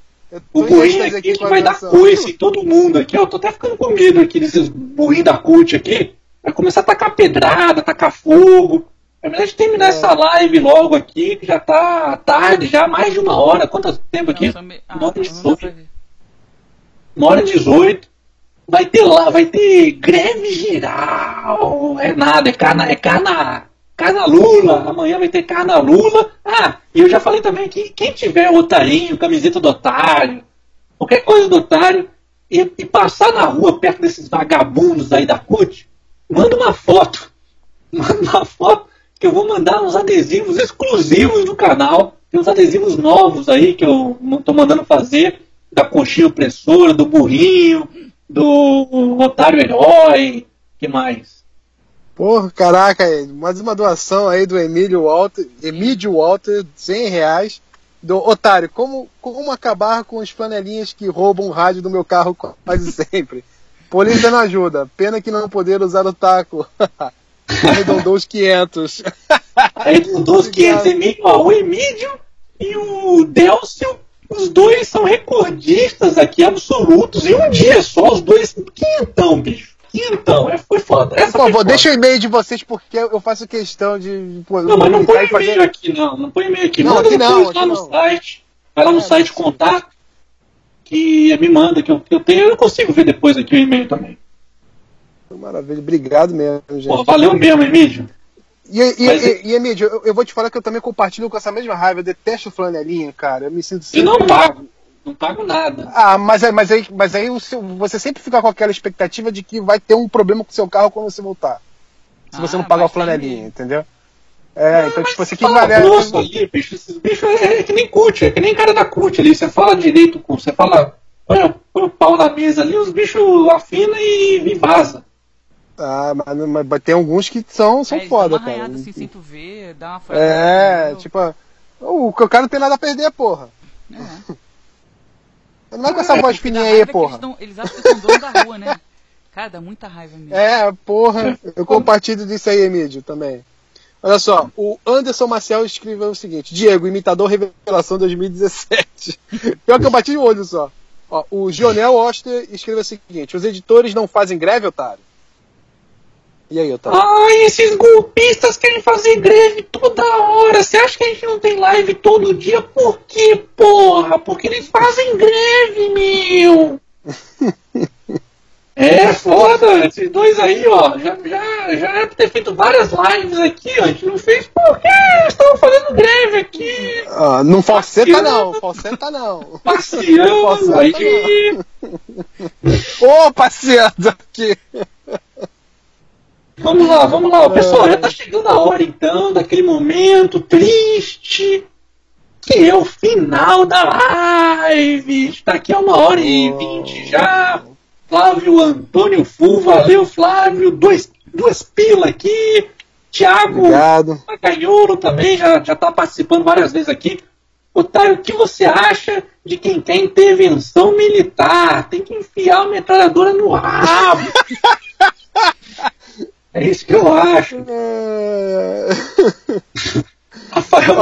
O buinho aqui, aqui vai dar coice em todo mundo aqui, ó. Tô até ficando com medo aqui desses buinhos da CUT aqui. Vai começar a tacar pedrada, tacar fogo. É melhor de terminar é. essa live logo aqui, que já tá tarde, já mais de uma hora. Quanto tempo aqui? Uma hora e dezoito. Uma hora e dezoito vai ter lá, vai ter greve geral. É nada, é carna, é carna, carna Lula. Amanhã vai ter carna Lula. Ah, e eu já falei também que quem tiver otarinho, camiseta do otário, qualquer coisa do otário, e, e, passar na rua perto desses vagabundos aí da CUT, manda uma foto. mandar foto que eu vou mandar uns adesivos exclusivos do canal. Tem uns adesivos novos aí que eu tô mandando fazer. Da conchinha opressora, do burrinho, do otário herói. que mais? Porra, caraca, mais uma doação aí do Emílio Walter, Emílio Walter, 100 reais. Do Otário, como, como acabar com os flanelinhas que roubam o rádio do meu carro quase sempre? Polícia não ajuda. Pena que não poder usar o taco. Arredondou os 500. Arredondou os 500. Emílio, o Emílio e o Delcio, os dois são recordistas aqui absolutos. Em um dia só, os dois. Quinhentão, bicho. Quinhentão. É, foi foda. Essa Por favor, deixa o e-mail de vocês porque eu faço questão de. Não, mas não põe e-mail fazer... aqui, não. Não põe e-mail aqui. Não, Manda aqui não, aqui lá no não. site. Vai lá no é, site contato que me manda, que eu, que eu tenho, eu consigo ver depois aqui o e-mail também. Maravilha, obrigado mesmo, gente. Pô, valeu mesmo, Emílio. E, e, Mas, e, e Emílio, eu, eu, vou te falar que eu também compartilho com essa mesma raiva. Eu detesto flanelinha, cara. Eu me sinto sempre... Eu não pago. Não pago nada. Ah, mas, é, mas aí, mas aí o seu, você sempre fica com aquela expectativa de que vai ter um problema com o seu carro quando você voltar. Se ah, você não pagar o flanelinha, entendeu? É, então, tipo, você que vale. ali, bicho, esses bichos é, é, que nem CUT, é que nem cara da CUT ali. Você fala direito com. Você fala. Põe, o pau na mesa ali, os bichos afinam e, e vaza. Ah, mas, mas, tem alguns que são, são é, foda, dá uma cara. assim, sem tu ver, dá uma É, tipo, o, cara não tem nada a perder, porra. É. Não é com essa voz fininha aí, porra. Eles, eles acham que são donos da rua, né? Cara, dá muita raiva mesmo. É, porra. Eu compartilho disso aí, Emílio, também. Olha só, o Anderson Marcel escreveu o seguinte: Diego, imitador revelação 2017. Pior que eu bati o olho só. Ó, o Gionel Oster escreveu o seguinte: os editores não fazem greve, otário? E aí, otário? Ai, esses golpistas querem fazer greve toda hora. Você acha que a gente não tem live todo dia? Por que, porra? Porque eles fazem greve, meu! É foda, esses dois aí, ó, já, já, já era pra ter feito várias lives aqui, ó, a gente não fez porque estavam fazendo greve aqui. Ah, não falseta não, falseta não. Passeando aí. Ô, passeando aqui. Vamos lá, vamos lá, pessoal, já tá chegando a hora então, daquele momento triste, que é o final da live. Está aqui a uma hora e vinte já. Flávio Antônio Fu, valeu Flávio, dois, duas pilas aqui. Tiago Macanholo também já, já tá participando várias vezes aqui. Otário, o que você acha de quem quer intervenção militar? Tem que enfiar a metralhadora no rabo. é isso que eu acho. É. Rafael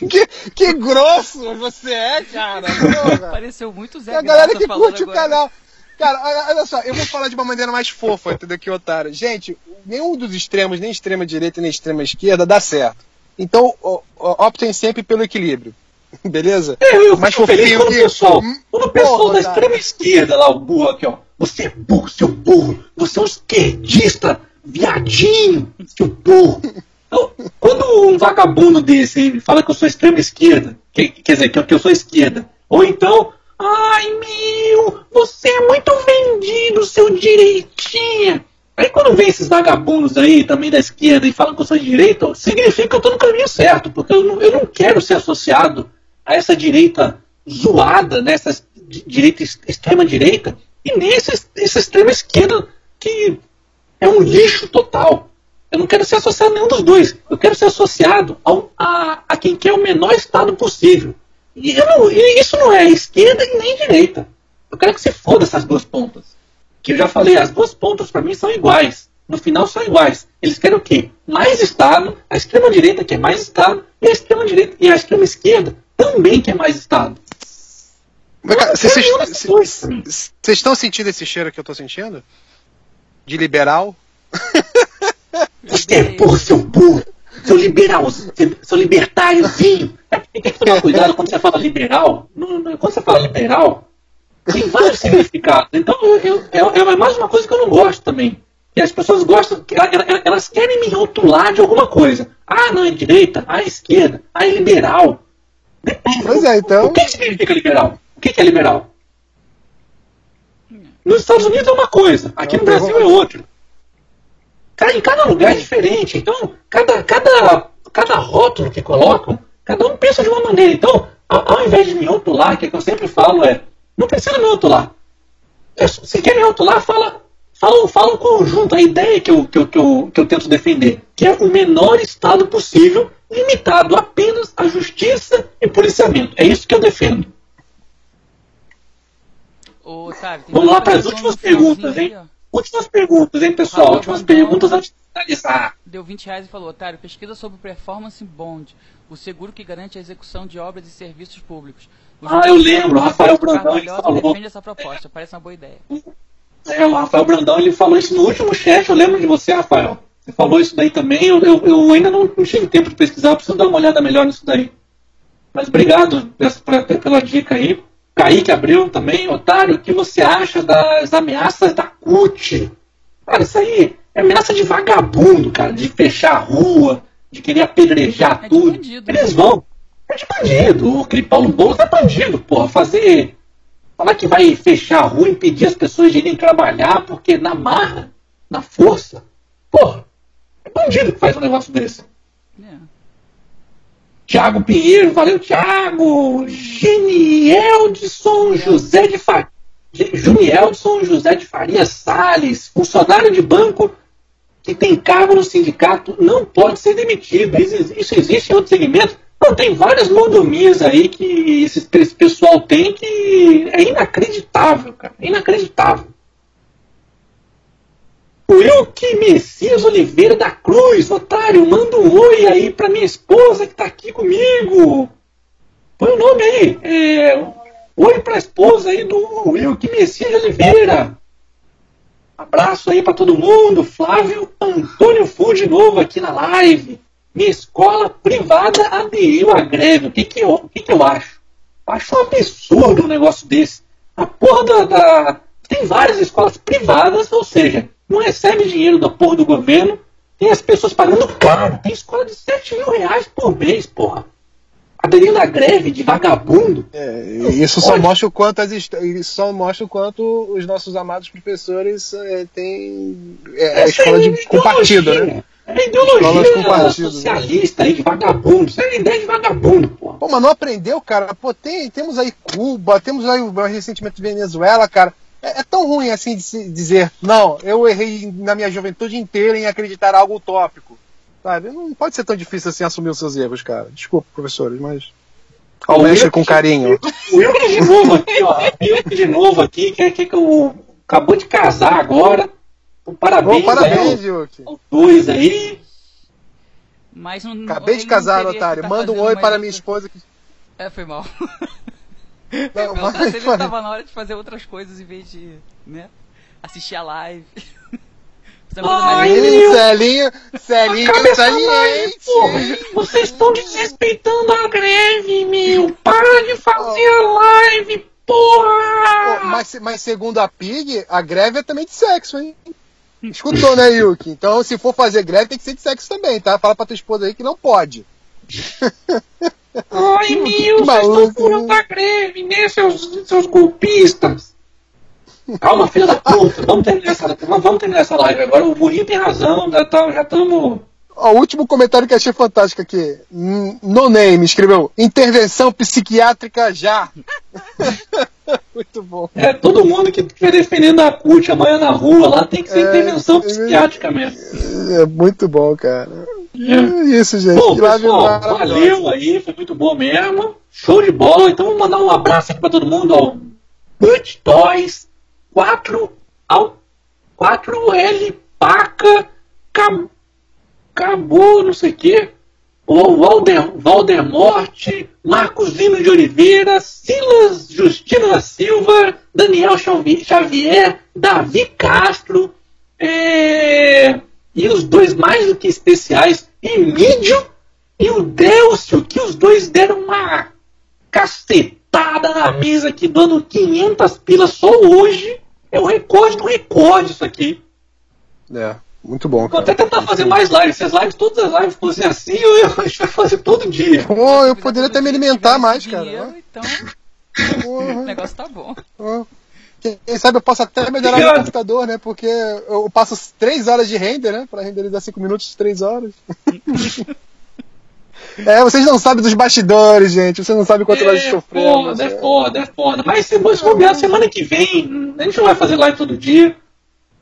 que, que grosso você é, cara. Porra. Pareceu muito Zé A galera que curte agora. o canal. Cara, olha só, eu vou falar de uma maneira mais fofa, entendeu? Que otário. Gente, nenhum dos extremos, nem extrema direita nem extrema esquerda, dá certo. Então, optem sempre pelo equilíbrio. Beleza? É, eu mais fofinho quando que... o pessoal, hum? quando o pessoal Porra, da extrema esquerda lá, o burro aqui, ó. Você é burro, seu burro. Você é um esquerdista, viadinho, seu burro. Então, quando um vagabundo desse fala que eu sou extrema esquerda, que, quer dizer, que eu, sou esquerda, ou então, ai meu, você é muito vendido, seu direitinha. Aí quando vem esses vagabundos aí, também da esquerda, e falam que eu sou de direita, significa que eu estou no caminho certo, porque eu não, eu não quero ser associado a essa direita zoada, né, direita, extrema direita, e nem essa, essa extrema esquerda que é um lixo total. Eu não quero ser associado a nenhum dos dois. Eu quero ser associado ao, a, a quem quer o menor Estado possível. E, não, isso não é esquerda e nem direita. Eu quero que você foda essas duas pontas. Que eu já falei, as duas pontas para mim são iguais. No final são iguais. Eles querem o quê? Mais Estado, a extrema direita quer mais Estado, e a extrema direita e a extrema esquerda também quer mais Estado. Vocês estão sentindo esse cheiro que eu estou sentindo? De liberal? Você é burro, seu burro, seu liberal, seu libertáriozinho. Tem que tomar cuidado quando você fala liberal. Quando você fala liberal, tem vários significados. Então eu, eu, é, é mais uma coisa que eu não gosto também. E as pessoas gostam, elas querem me rotular de alguma coisa. Ah, não, é direita, ah, é esquerda, ah, é liberal. Pois é, então. O que significa liberal? O que é liberal? Nos Estados Unidos é uma coisa, aqui no Brasil é outra. Em cada lugar é diferente. Então, cada, cada, cada rótulo que colocam, cada um pensa de uma maneira. Então, ao, invés de me rotular, que, é que eu sempre falo é, não precisa me rotular. É, se quer me rotular, fala, fala, fala um conjunto. A ideia que eu, que, eu, que, eu, que eu tento defender, que é o menor Estado possível, limitado apenas à justiça e policiamento. É isso que eu defendo. Ô, Otávio, Vamos lá para as últimas perguntas, hein? Últimas perguntas, hein, pessoal? Últimas perguntas antes de finalizar. Deu 20 reais e falou, Otário, pesquisa sobre performance bond, o seguro que garante a execução de obras e serviços públicos. Os ah, eu lembro, Rafael Brandão ele falou. defende essa proposta, parece uma boa ideia. É, o Rafael Brandão ele falou isso no último chat, eu lembro de você, Rafael. Você falou isso daí também, eu, eu, eu ainda não, não tive tempo de pesquisar, preciso dar uma olhada melhor nisso daí. Mas obrigado pela, pela dica aí. Kaique Abreu também, otário, o que você acha das ameaças da CUT? Cara, isso aí é ameaça de vagabundo, cara, de fechar a rua, de querer apedrejar é tudo. Bandido, Eles né? vão. É de bandido. O Paulo Boulos é bandido, porra. Fazer. Falar que vai fechar a rua, impedir as pessoas de irem trabalhar, porque na marra, na força. Porra, é bandido que faz um negócio desse. É. Tiago Pinheiro, valeu, Tiago. Geniel de São José de Faria. José de Faria Salles, funcionário de banco que tem cargo no sindicato, não pode ser demitido. Isso existe em outros segmentos. Não, tem várias mordomias aí que esse, esse pessoal tem que é inacreditável, cara. Inacreditável. Wilke Messias Oliveira da Cruz, otário, manda um oi aí pra minha esposa que tá aqui comigo. Põe o nome aí. É, oi pra esposa aí do Wilke Messias Oliveira. Abraço aí para todo mundo. Flávio Antônio Fu de novo aqui na live. Minha escola privada aderiu à greve. O que, que, eu, que, que eu acho? Acho um absurdo um negócio desse. A porra da, da. Tem várias escolas privadas, ou seja, não recebe dinheiro da porra do governo, tem as pessoas pagando caro. Tem escola de 7 mil reais por mês, porra. Aderindo à greve de vagabundo. É, isso só mostra o quanto as isso só mostra o quanto os nossos amados professores é, têm é, a escola de é compartida, né? É ideologia socialista aí de vagabundo. Isso é ideia de vagabundo, pô. Pô, mas não aprendeu, cara? Pô, tem, temos aí Cuba, temos aí o recentemente Venezuela, cara. É, é, tão ruim assim de se dizer, não, eu errei na minha juventude inteira em acreditar algo utópico. Sabe? Não pode ser tão difícil assim assumir os seus erros, cara. Desculpa, professores, mas. Ao mexe com carinho. O Wilke de novo aqui, ó. Wilke de novo aqui, que, que, que eu, acabou de casar agora. Parabéns, Bom, parabéns, Wilke. Dois aí. Mas não, Acabei de casar, otário. Tá Manda um oi para minha esposa. Que... É, foi mal. Não, mas, ele estava na hora de fazer outras coisas em vez de né, assistir a live. Ai, Celinho, Celinho, saliente. Vocês estão desrespeitando a greve, meu. Para de fazer a live, porra. mas, mas segundo a Pig, a greve é também de sexo, hein? Escutou, né, Yuki? Então, se for fazer greve, tem que ser de sexo também, tá? Fala pra tua esposa aí que não pode. Ai, meu, vocês estão furando a greve, né, seus, seus golpistas? Calma, filha da puta, vamos terminar essa, vamos terminar essa live agora. O burrinho tem razão, já estamos. O último comentário que achei fantástico aqui. No name escreveu: intervenção psiquiátrica já. Muito bom. É, todo mundo que estiver defendendo a CUT amanhã na rua lá tem que ser é, intervenção psiquiátrica mesmo. É muito bom, cara. É isso, gente. Bom, pessoal, valeu aí, foi muito bom mesmo. Show de bola. Então vamos mandar um abraço aqui pra todo mundo, ó. Toys 4 ao 4L Paca Acabou, não sei o quê. O Valder, Valdemorte, Marcos Lino de Oliveira, Silas Justino da Silva, Daniel Xavier, Davi Castro, é e os dois mais do que especiais, Emílio e o Delcio, que os dois deram uma cacetada na mesa aqui, dando 500 pilas só hoje. É o recorde do recorde isso aqui. É, muito bom. Vou até tentar fazer mais lives. Se as lives, todas as lives fossem assim, eu, a gente vai fazer todo dia. Pô, eu poderia até me alimentar mais, cara. Então, o negócio tá bom. Quem sabe eu posso até melhorar meu computador, né? Porque eu passo 3 horas de render, né? Pra renderizar 5 minutos, 3 horas. é, vocês não sabem dos bastidores, gente. Vocês não sabem quanto é, nós sofremos. Foda, é foda, é foda. Mas se você bobear semana que vem, a gente não vai fazer live todo dia.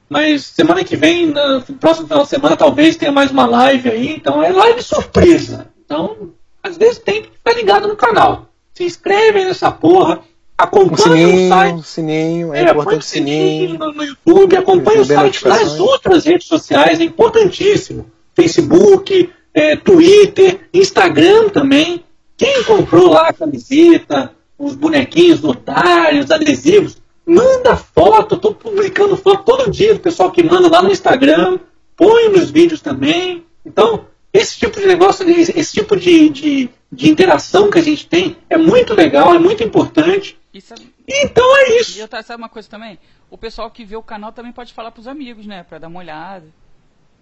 Mas semana que vem, no próximo final de semana, talvez tenha mais uma live aí. Então é live surpresa. Então, às vezes tem que ficar ligado no canal. Se inscreve nessa porra Acompanhe o, sininho, o site. Sininho, é, é importante o sininho. No YouTube, acompanhe o site nas outras redes sociais, é importantíssimo. Facebook, é, Twitter, Instagram também. Quem comprou lá a camiseta, os bonequinhos otários, adesivos, manda foto, estou publicando foto todo dia do pessoal que manda lá no Instagram, põe nos vídeos também. Então, esse tipo de negócio, esse tipo de, de, de interação que a gente tem é muito legal, é muito importante. Isso, é então é isso. E eu, sabe uma coisa também? O pessoal que vê o canal também pode falar pros amigos, né? Pra dar uma olhada.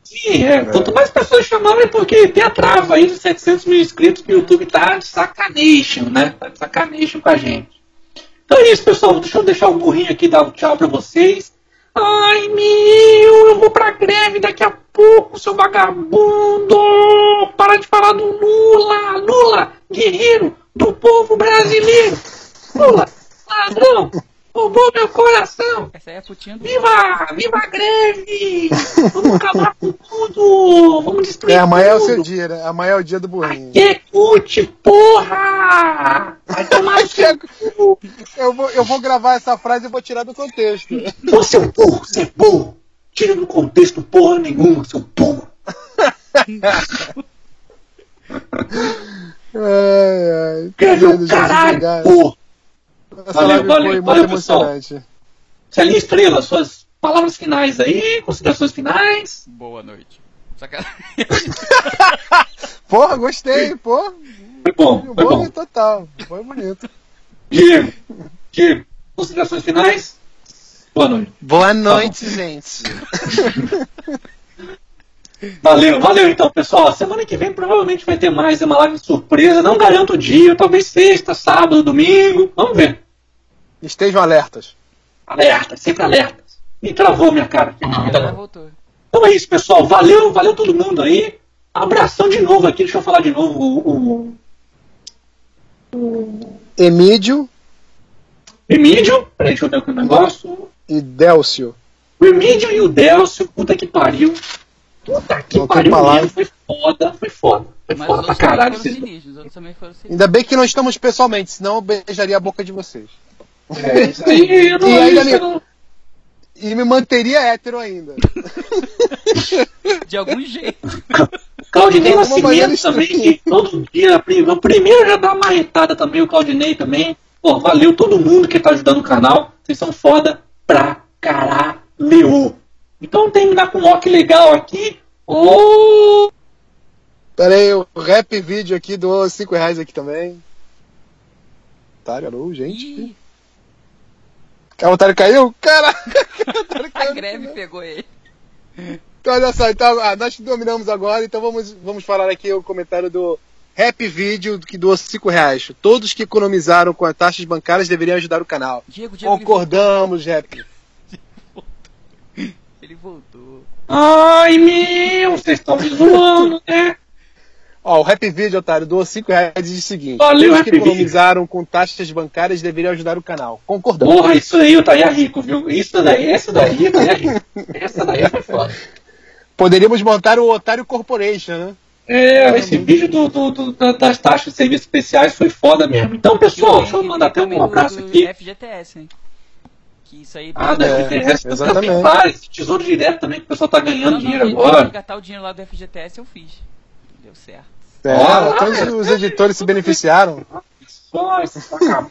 Sim, é. Quanto mais pessoas chamarem é porque tem a trava aí de 700 mil inscritos que o YouTube tá de sacanation, né? Tá de sacanation com a gente. Então é isso, pessoal. Deixa eu deixar o burrinho aqui dar um tchau pra vocês. Ai, meu, eu vou pra greve daqui a pouco, seu vagabundo! Para de falar do Lula! Lula, guerreiro do povo brasileiro! Lula, ladrão, roubou meu coração. Essa é putinha do Viva! Viva a greve! Vamos acabar com tudo! Vamos destruir É, amanhã tudo. é o seu dia, né? Amanhã é o dia do burrinho. Que cute, porra! Vai tomar eu, eu, vou, eu vou gravar essa frase e vou tirar do contexto. Você é burro, você é burro! Tira do contexto porra nenhuma, seu burro! ai, ai. Greve o caralho, porra! Essa valeu, valeu, foi valeu, emocionante. Celinha Estrela, suas palavras finais aí, considerações finais. Boa noite. Sacanagem. Porra, gostei, pô. Foi bom, foi bom. total. Foi bonito. Diego, Diego, considerações finais? Boa noite. Boa tá noite, tá gente. Valeu, valeu então, pessoal. Semana que vem provavelmente vai ter mais uma live surpresa. Não garanto o dia, talvez sexta, sábado, domingo. Vamos ver. Estejam alertas. Alertas, sempre alertas. Me travou minha cara. Ah, voltou. Então é isso, pessoal. Valeu, valeu todo mundo aí. Abração de novo aqui, deixa eu falar de novo. O, o, o... Emídio. Emídio, peraí, deixa eu ver aqui o negócio. E Délcio. O Emídio e o Délcio, puta que pariu. Puta que pariu, foi foda, foi foda. Foi Mas foda pra caralho. Ainda bem que não estamos pessoalmente, senão eu beijaria a boca de vocês. É, eu não, e, ainda me, não. e me manteria hétero ainda. De algum jeito. Claudinei Nascimento também, que todo dia, o primeiro já dá uma marretada também, o Claudinei também. Pô, valeu todo mundo que tá ajudando o canal. Vocês são foda pra caralho. Então tem que dar com um rock legal aqui. Oh! Pera aí, o rap vídeo aqui doou 5 reais aqui também. Otário, alô, gente. O otário caiu? Caraca! A greve pegou ele. Então olha só, então, ah, nós dominamos agora, então vamos, vamos falar aqui o comentário do Rap Vídeo que doou 5 reais. Todos que economizaram com as taxas bancárias deveriam ajudar o canal. Diego, Diego, Concordamos, Rap ele voltou. Ai, meu, vocês estão me zoando, né? Ó, o Rap Video, otário, doou 5 reais e diz o seguinte: Valeu, Os que economizaram com taxas bancárias deveriam ajudar o canal. Concordamos. Porra, isso aí eu estaria rico, viu? Isso daí, essa daí eu estaria rico. Essa daí foi foda. Poderíamos montar o Otário Corporation, né? É, esse vídeo do, do, do, das taxas de serviços especiais foi foda mesmo. Então, pessoal, deixa eu mandar até um abraço aqui. FGTS, hein? Que isso aí. Ah, da FGTS é, exatamente. Vários, tesouro direto também, que o pessoal tá ganhando não, dinheiro não, agora. Resgatar o dinheiro lá do FGTS eu fiz. Deu certo. É, ah, todos os editores se beneficiaram.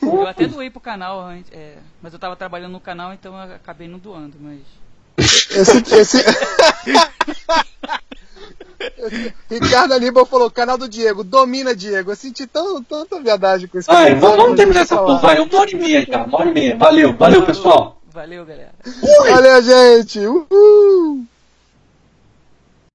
Eu até doei pro canal, é, mas eu tava trabalhando no canal, então eu acabei não doando, mas. Esse. esse... Ricardo Aníbal falou, canal do Diego, domina Diego. Eu senti tão, tanta viadagem com esse Ai, vamos, vamos terminar essa porra, vai, uma hora e meia já, uma hora e meia. Valeu, valeu pessoal. Valeu, galera. Ui. Valeu, gente. Uhul.